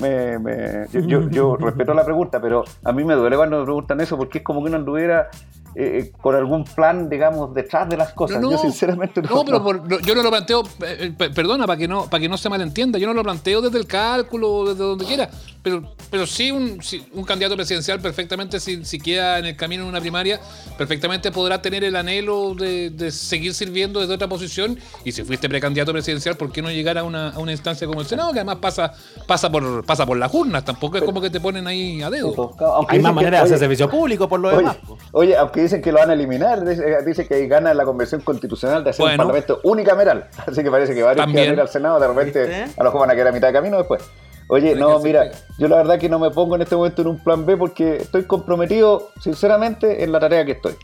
yo, yo, respeto la pregunta, pero a mí me duele cuando me preguntan eso porque es como que uno anduviera eh, eh, con algún plan, digamos, detrás de las cosas. yo sinceramente no. No, pero yo no lo planteo, eh, perdona, para que no para que no se malentienda, yo no lo planteo desde el cálculo, desde donde quiera, pero, pero sí un, un candidato presidencial perfectamente, si, si, queda en el camino en una primaria, perfectamente podrá tener el anhelo de, seguir sirviendo desde otra posición. Y si fuiste precandidato presidencial, ¿por qué no llegar a una, a una instancia como el Senado, que además pasa, pasa, por, pasa por las urnas? Tampoco es como que te ponen ahí a dedo. Hay más maneras de hacer servicio público por lo demás. Oye, aunque dicen que lo van a eliminar. Dice, que gana la convención constitucional de hacer un parlamento unicameral. Así que parece que varios que ir al Senado, de repente a los jóvenes van a quedar a mitad de camino después. Oye, no, mira, yo la verdad que no me pongo en este momento en un plan B porque estoy comprometido, sinceramente, en la tarea que estoy.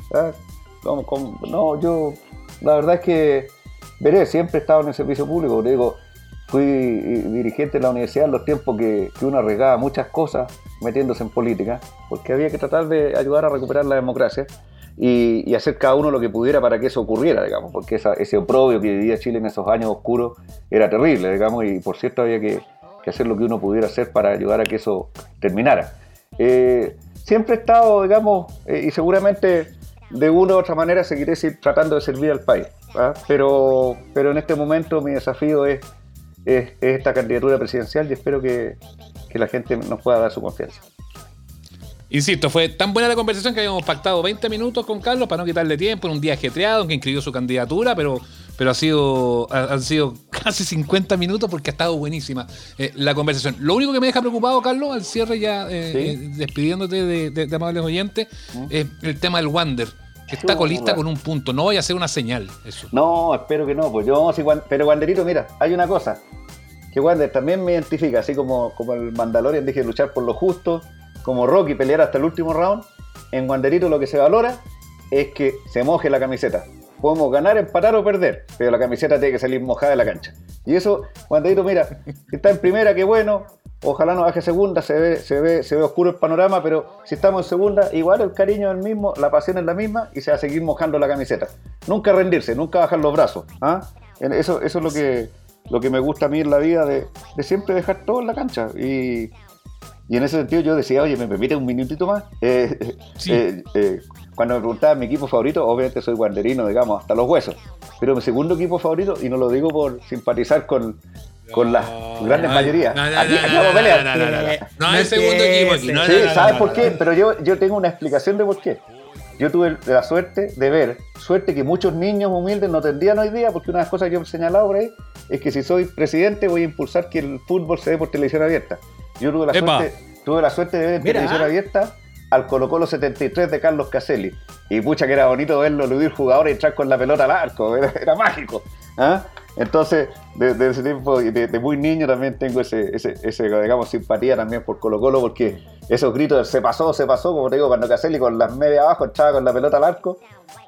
no, yo, la verdad es que, veré, siempre he estado en el servicio público, le digo, fui dirigente de la universidad en los tiempos que, que, uno arriesgaba muchas cosas metiéndose en política, porque había que tratar de ayudar a recuperar la democracia y, hacer cada uno lo que pudiera para que eso ocurriera, digamos, porque ese oprobio que vivía Chile en esos años oscuros era terrible, digamos, y por cierto había que, hacer lo que uno pudiera hacer para ayudar a que eso terminara. Eh, siempre he estado, digamos, eh, y seguramente de una u otra manera seguiré tratando de servir al país. ¿ah? Pero, pero en este momento mi desafío es, es, esta candidatura presidencial y espero que, que la gente nos pueda dar su confianza. Insisto, fue tan buena la conversación que habíamos pactado 20 minutos con Carlos para no quitarle tiempo en un día ajetreado en que inscribió su candidatura, pero, pero ha sido, han sido casi 50 minutos porque ha estado buenísima eh, la conversación. Lo único que me deja preocupado, Carlos, al cierre ya eh, eh, despidiéndote de, amables oyentes, ¿Mm? es el tema del Wander. Está colista con un punto, no vaya a ser una señal eso. No, espero que no, pues yo sí, pero Wanderito, mira, hay una cosa, que Wander también me identifica, así como, como el Mandalorian dije luchar por lo justo, como Rocky pelear hasta el último round, en Wanderito lo que se valora es que se moje la camiseta. Podemos ganar, empatar o perder, pero la camiseta tiene que salir mojada de la cancha. Y eso, Wanderito, mira, está en primera, qué bueno. Ojalá no baje segunda, se ve, se ve, se ve oscuro el panorama, pero si estamos en segunda, igual el cariño es el mismo, la pasión es la misma y se va a seguir mojando la camiseta. Nunca rendirse, nunca bajar los brazos. ¿ah? Eso, eso es lo que, lo que me gusta a mí en la vida, de, de siempre dejar todo en la cancha. Y, y en ese sentido yo decía, oye, ¿me permite un minutito más? Eh, eh, eh, cuando me preguntaba mi equipo favorito, obviamente soy guanderino, digamos, hasta los huesos. Pero mi segundo equipo favorito, y no lo digo por simpatizar con, con las grandes mayorías. No, aquí, vamos a pelear. No, es segundo equipo aquí. sí, ¿sabes por qué? Pero yo, yo tengo una explicación de por qué. Yo tuve la suerte de ver, suerte que muchos niños humildes no tendrían hoy día, porque una de las cosas que yo he señalado por ahí es que si soy presidente voy a impulsar que el fútbol se dé por televisión abierta. Yo tuve la, suerte, tuve la suerte de ver en televisión abierta al Colo Colo 73 de Carlos Caselli. Y pucha que era bonito verlo eludir jugadores y entrar con la pelota al arco, era, mágico. ¿ah? Entonces, desde ese tiempo, de, muy niño también tengo ese, ese, digamos, simpatía también por Colo Colo, porque esos gritos de se pasó, se pasó, como te digo, cuando Caselli con las medias abajo entraba con la pelota al arco,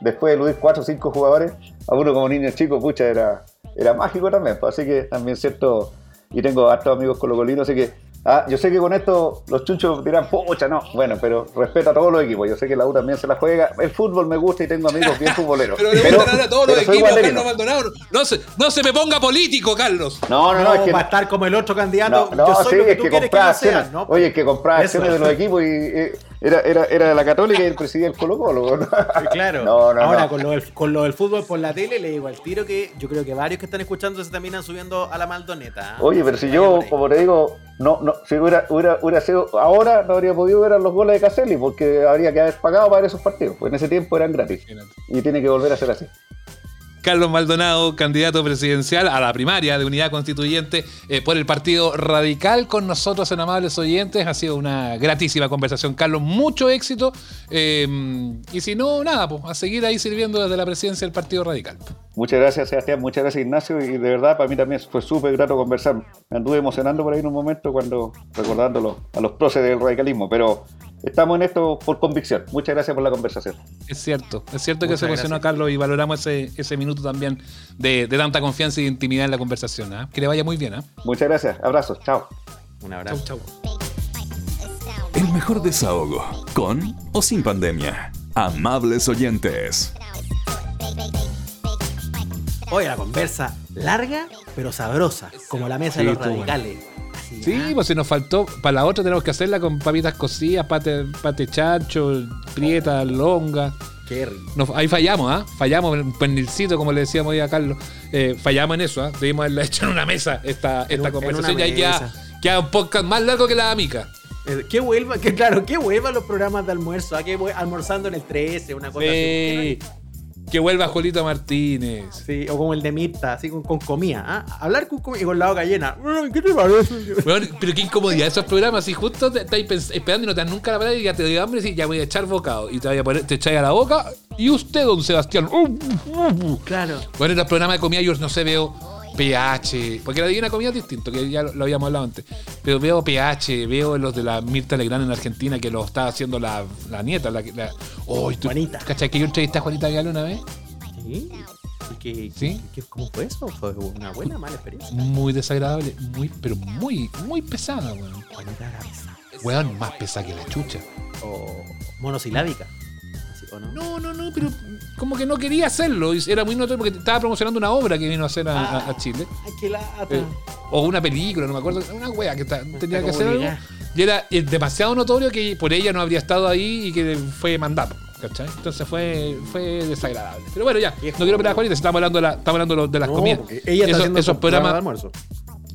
después de eludir cuatro o cinco jugadores, a uno como niño chico, pucha, era, era mágico también. Pues, así que también cierto, y tengo hartos amigos colocolinos, así que Ah, yo sé que con esto los chunchos dirán, pucha, no. Bueno, pero respeto a todos los equipos. Yo sé que la U también se la juega. El fútbol me gusta y tengo amigos bien futboleros. pero le gustan a todos los equipos, Carlos Maldonado. No se, no se me ponga político, Carlos. No, no, no. es que, va a estar como el otro candidato. No, yo soy sí, que es que comprar acciones. ¿no? Oye, es que comprar acciones de los equipos y. Eh, era, era, era la Católica y él presidía el Colo Colo. Claro. Ahora, Con, lo del, con lo del fútbol por la tele, le digo al tiro que yo creo que varios que están escuchando se terminan subiendo a la Maldoneta. ¿eh? Oye, pero si yo, como te digo, no, no, si hubiera, hubiera, hubiera, sido ahora, no habría podido ver los goles de Caselli porque habría que haber pagado para ver esos partidos. Pues en ese tiempo eran gratis. Y tiene que volver a ser así. Carlos Maldonado, candidato presidencial a la primaria de unidad constituyente eh, por el Partido Radical con nosotros en Amables Oyentes. Ha sido una gratísima conversación, Carlos. Mucho éxito. Eh, y si no, nada, pues a seguir ahí sirviendo desde la presidencia del Partido Radical. Muchas gracias, Sebastián. Muchas gracias, Ignacio. Y de verdad, para mí también fue súper grato conversar. Me anduve emocionando por ahí en un momento cuando recordándolo a los próceres del radicalismo. Pero estamos en esto por convicción. Muchas gracias por la conversación. Es cierto, es cierto que se emocionó a Carlos y valoramos ese, ese minuto también de, tanta confianza y intimidad en la conversación. ¿ah? Que le vaya muy bien. ¿ah? Muchas gracias, abrazos, chao. Un abrazo. Chau, El mejor desahogo, con o sin pandemia. Amables oyentes. Oye, la conversa larga pero sabrosa, como la mesa de los radicales. Sí, pues si nos faltó, para la otra tenemos que hacerla con papitas cocidas, pate, pate chacho, prieta, longa. Qué rico. ahí fallamos, ¿ah? Fallamos en pernilcito, como le decíamos hoy a Carlos. Eh, fallamos en eso, ¿ah? Debimos haberla hecho en una mesa esta, esta conversación. Y ahí queda, un podcast más largo que la amica. Eh, que vuelva, que claro, que vuelva los programas de almuerzo. ¿ah? Que almorzando en el 13, una cosa así. Que vuelva Jolito Martínez. Sí, o como el de Mirta, así con, comida. ¿ah? Hablar con comida y con la boca llena. ¿Qué te parece? Bueno, pero qué incomodidad esos programas. Si justo te, estás esperando y no te das nunca la palabra y ya te doy hambre y ya voy a echar bocado. Y te voy a poner, te echáis a la boca. Y usted, don Sebastián. Claro. Bueno, en los programas de comida yo no sé, veo pH, porque la Divina Comida es distinto, que ya lo, habíamos hablado antes. Pero veo pH, veo los de la Mirta Legrand en Argentina que lo está haciendo la, la nieta, la, la oh, Juanita. ¿Cachai que yo entrevisté a Juanita Vial una vez? Sí. ¿Y ¿Sí? cómo fue eso? ¿Fue una buena mala experiencia? Muy desagradable, muy, pero muy, muy pesada, weón. Juanita era pesada. Weón, más pesada que la chucha. O monosilábica. No? No, no, pero como que no quería hacerlo. Era muy notorio porque estaba promocionando una obra que vino a hacer a, Chile. Ay, qué lata. Eh, o una película, no me acuerdo, una wea que tenía que hacer algo. Y era demasiado notorio que por ella no habría estado ahí y que fue mandado. ¿Cachai? Entonces fue, fue desagradable. Pero bueno, ya, no quiero pelear con ella, estamos hablando de, la, estamos hablando de las comidas. Ella está esos, esos programas de almuerzo.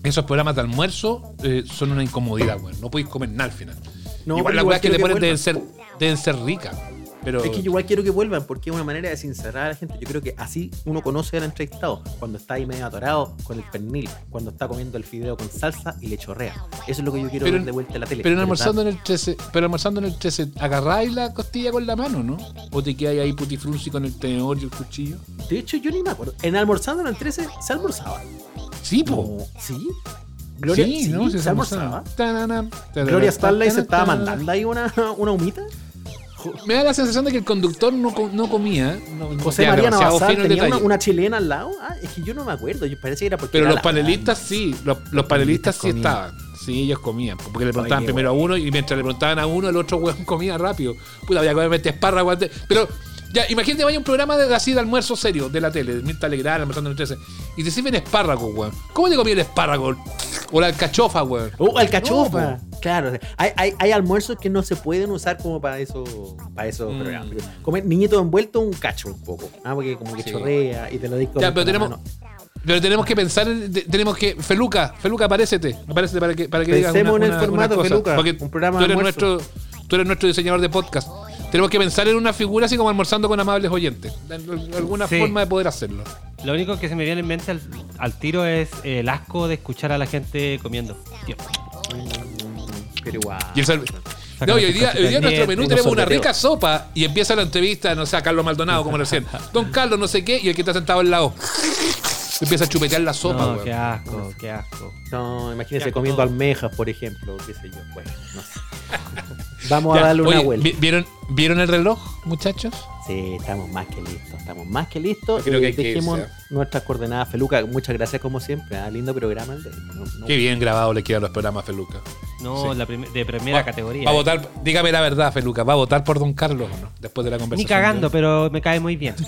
Esos programas de almuerzo eh, son una incomodidad, weón. No podéis comer nada al final. No, igual las weas que le ponen deben ser, deben ser ricas. Pero... Es que yo igual quiero que vuelvan porque es una manera de sincerar a la gente. Yo creo que así uno conoce al entrevistado. Cuando está ahí medio atorado con el pernil, cuando está comiendo el fideo con salsa y le chorrea. Eso es lo que yo quiero ver de vuelta en la tele. Pero almorzando en, el 13, pero almorzando en el 13, ¿agarráis la costilla con la mano, no? ¿O te quedáis ahí putifrunzi con el tenedor y el cuchillo? De hecho, yo ni me acuerdo. En almorzando en el 13 se almorzaba. Sí, po. Sí. Gloria, sí, ¿no? Se, almorzaba. Gloria Starlight se estaba mandando ahí una, una humita me da la sensación de que el conductor no, no comía. José María Navasal tenía una, chilena al lado. Ah, es que yo no me acuerdo. Yo parece que era porque. Pero los panelistas sí. Los, los panelistas sí estaban. Sí, ellos comían. Porque le preguntaban primero a uno y mientras le preguntaban a uno, el otro weón comía rápido. Puta, había que meter espárrago antes. Pero. Ya, imagínate, vaya un programa de, así de almuerzo serio de la tele, de Mirta Legrand, almorzando en el 13, y te sirven espárrago, weón. ¿Cómo te comía el espárrago? O la alcachofa, weón. Oh, alcachofa. Claro. Hay, hay, hay, almuerzos que no se pueden usar como para eso, para eso mm. programas. Comer niñito envuelto un cacho un poco. Ah, porque como que chorrea y te lo digo. Ya, pero tenemos. Pero tenemos que pensar, tenemos que. Feluca, Feluca, aparécete. Aparécete para que, para que digas una, en el formato, Feluca. Porque un programa tú eres, nuestro, tú eres nuestro diseñador de podcast. Tenemos que pensar en una figura así como almorzando con amables oyentes. Alguna forma de poder hacerlo. Lo único que se me viene en mente al, tiro es el asco de escuchar a la gente comiendo. Pero igual. no, hoy día, hoy día en nuestro menú tenemos una rica sopa y empieza la entrevista, no sé, a Carlos Maldonado, como recién. Don Carlos, no sé qué, y el que está sentado al lado. Empieza a chupetear la sopa, no, Qué asco, qué asco. No, imagínese comiendo almejas, por ejemplo, qué sé yo. Bueno, no sé. Vamos a darle una vuelta. ¿vieron, ¿Vieron el reloj, muchachos? Sí, estamos más que listos. Estamos más que listos. Creo que dejemos nuestras coordenadas, Feluca. Muchas gracias, como siempre. ¿ah? lindo programa el de Qué bien grabado le quedan los programas, Feluca. No, la de primera categoría. Va a votar, dígame la verdad, Feluca. ¿Va a votar por Don Carlos o no? Después de la conversación. Ni cagando, pero me cae muy bien.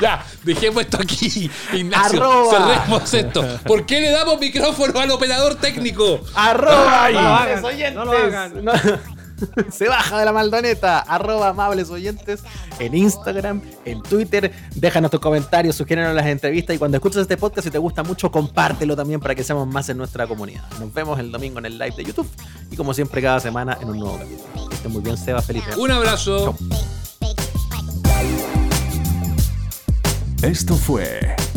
Ya, dejemos esto aquí. Ignacio, cerremos esto. ¿Por qué le damos micrófono al operador técnico? Arroba, amables oyentes. No lo hagan. Se baja de la maldoneta. Arroba amables oyentes en Instagram, en Twitter. Déjanos tus comentarios, sugiérenos las entrevistas. Y cuando escuches este podcast, si te gusta mucho, compártelo también para que seamos más en nuestra comunidad. Nos vemos el domingo en el live de YouTube. Y como siempre, cada semana en un nuevo capítulo. Que estén muy bien, Seba. Feliz. Un abrazo. Esto fue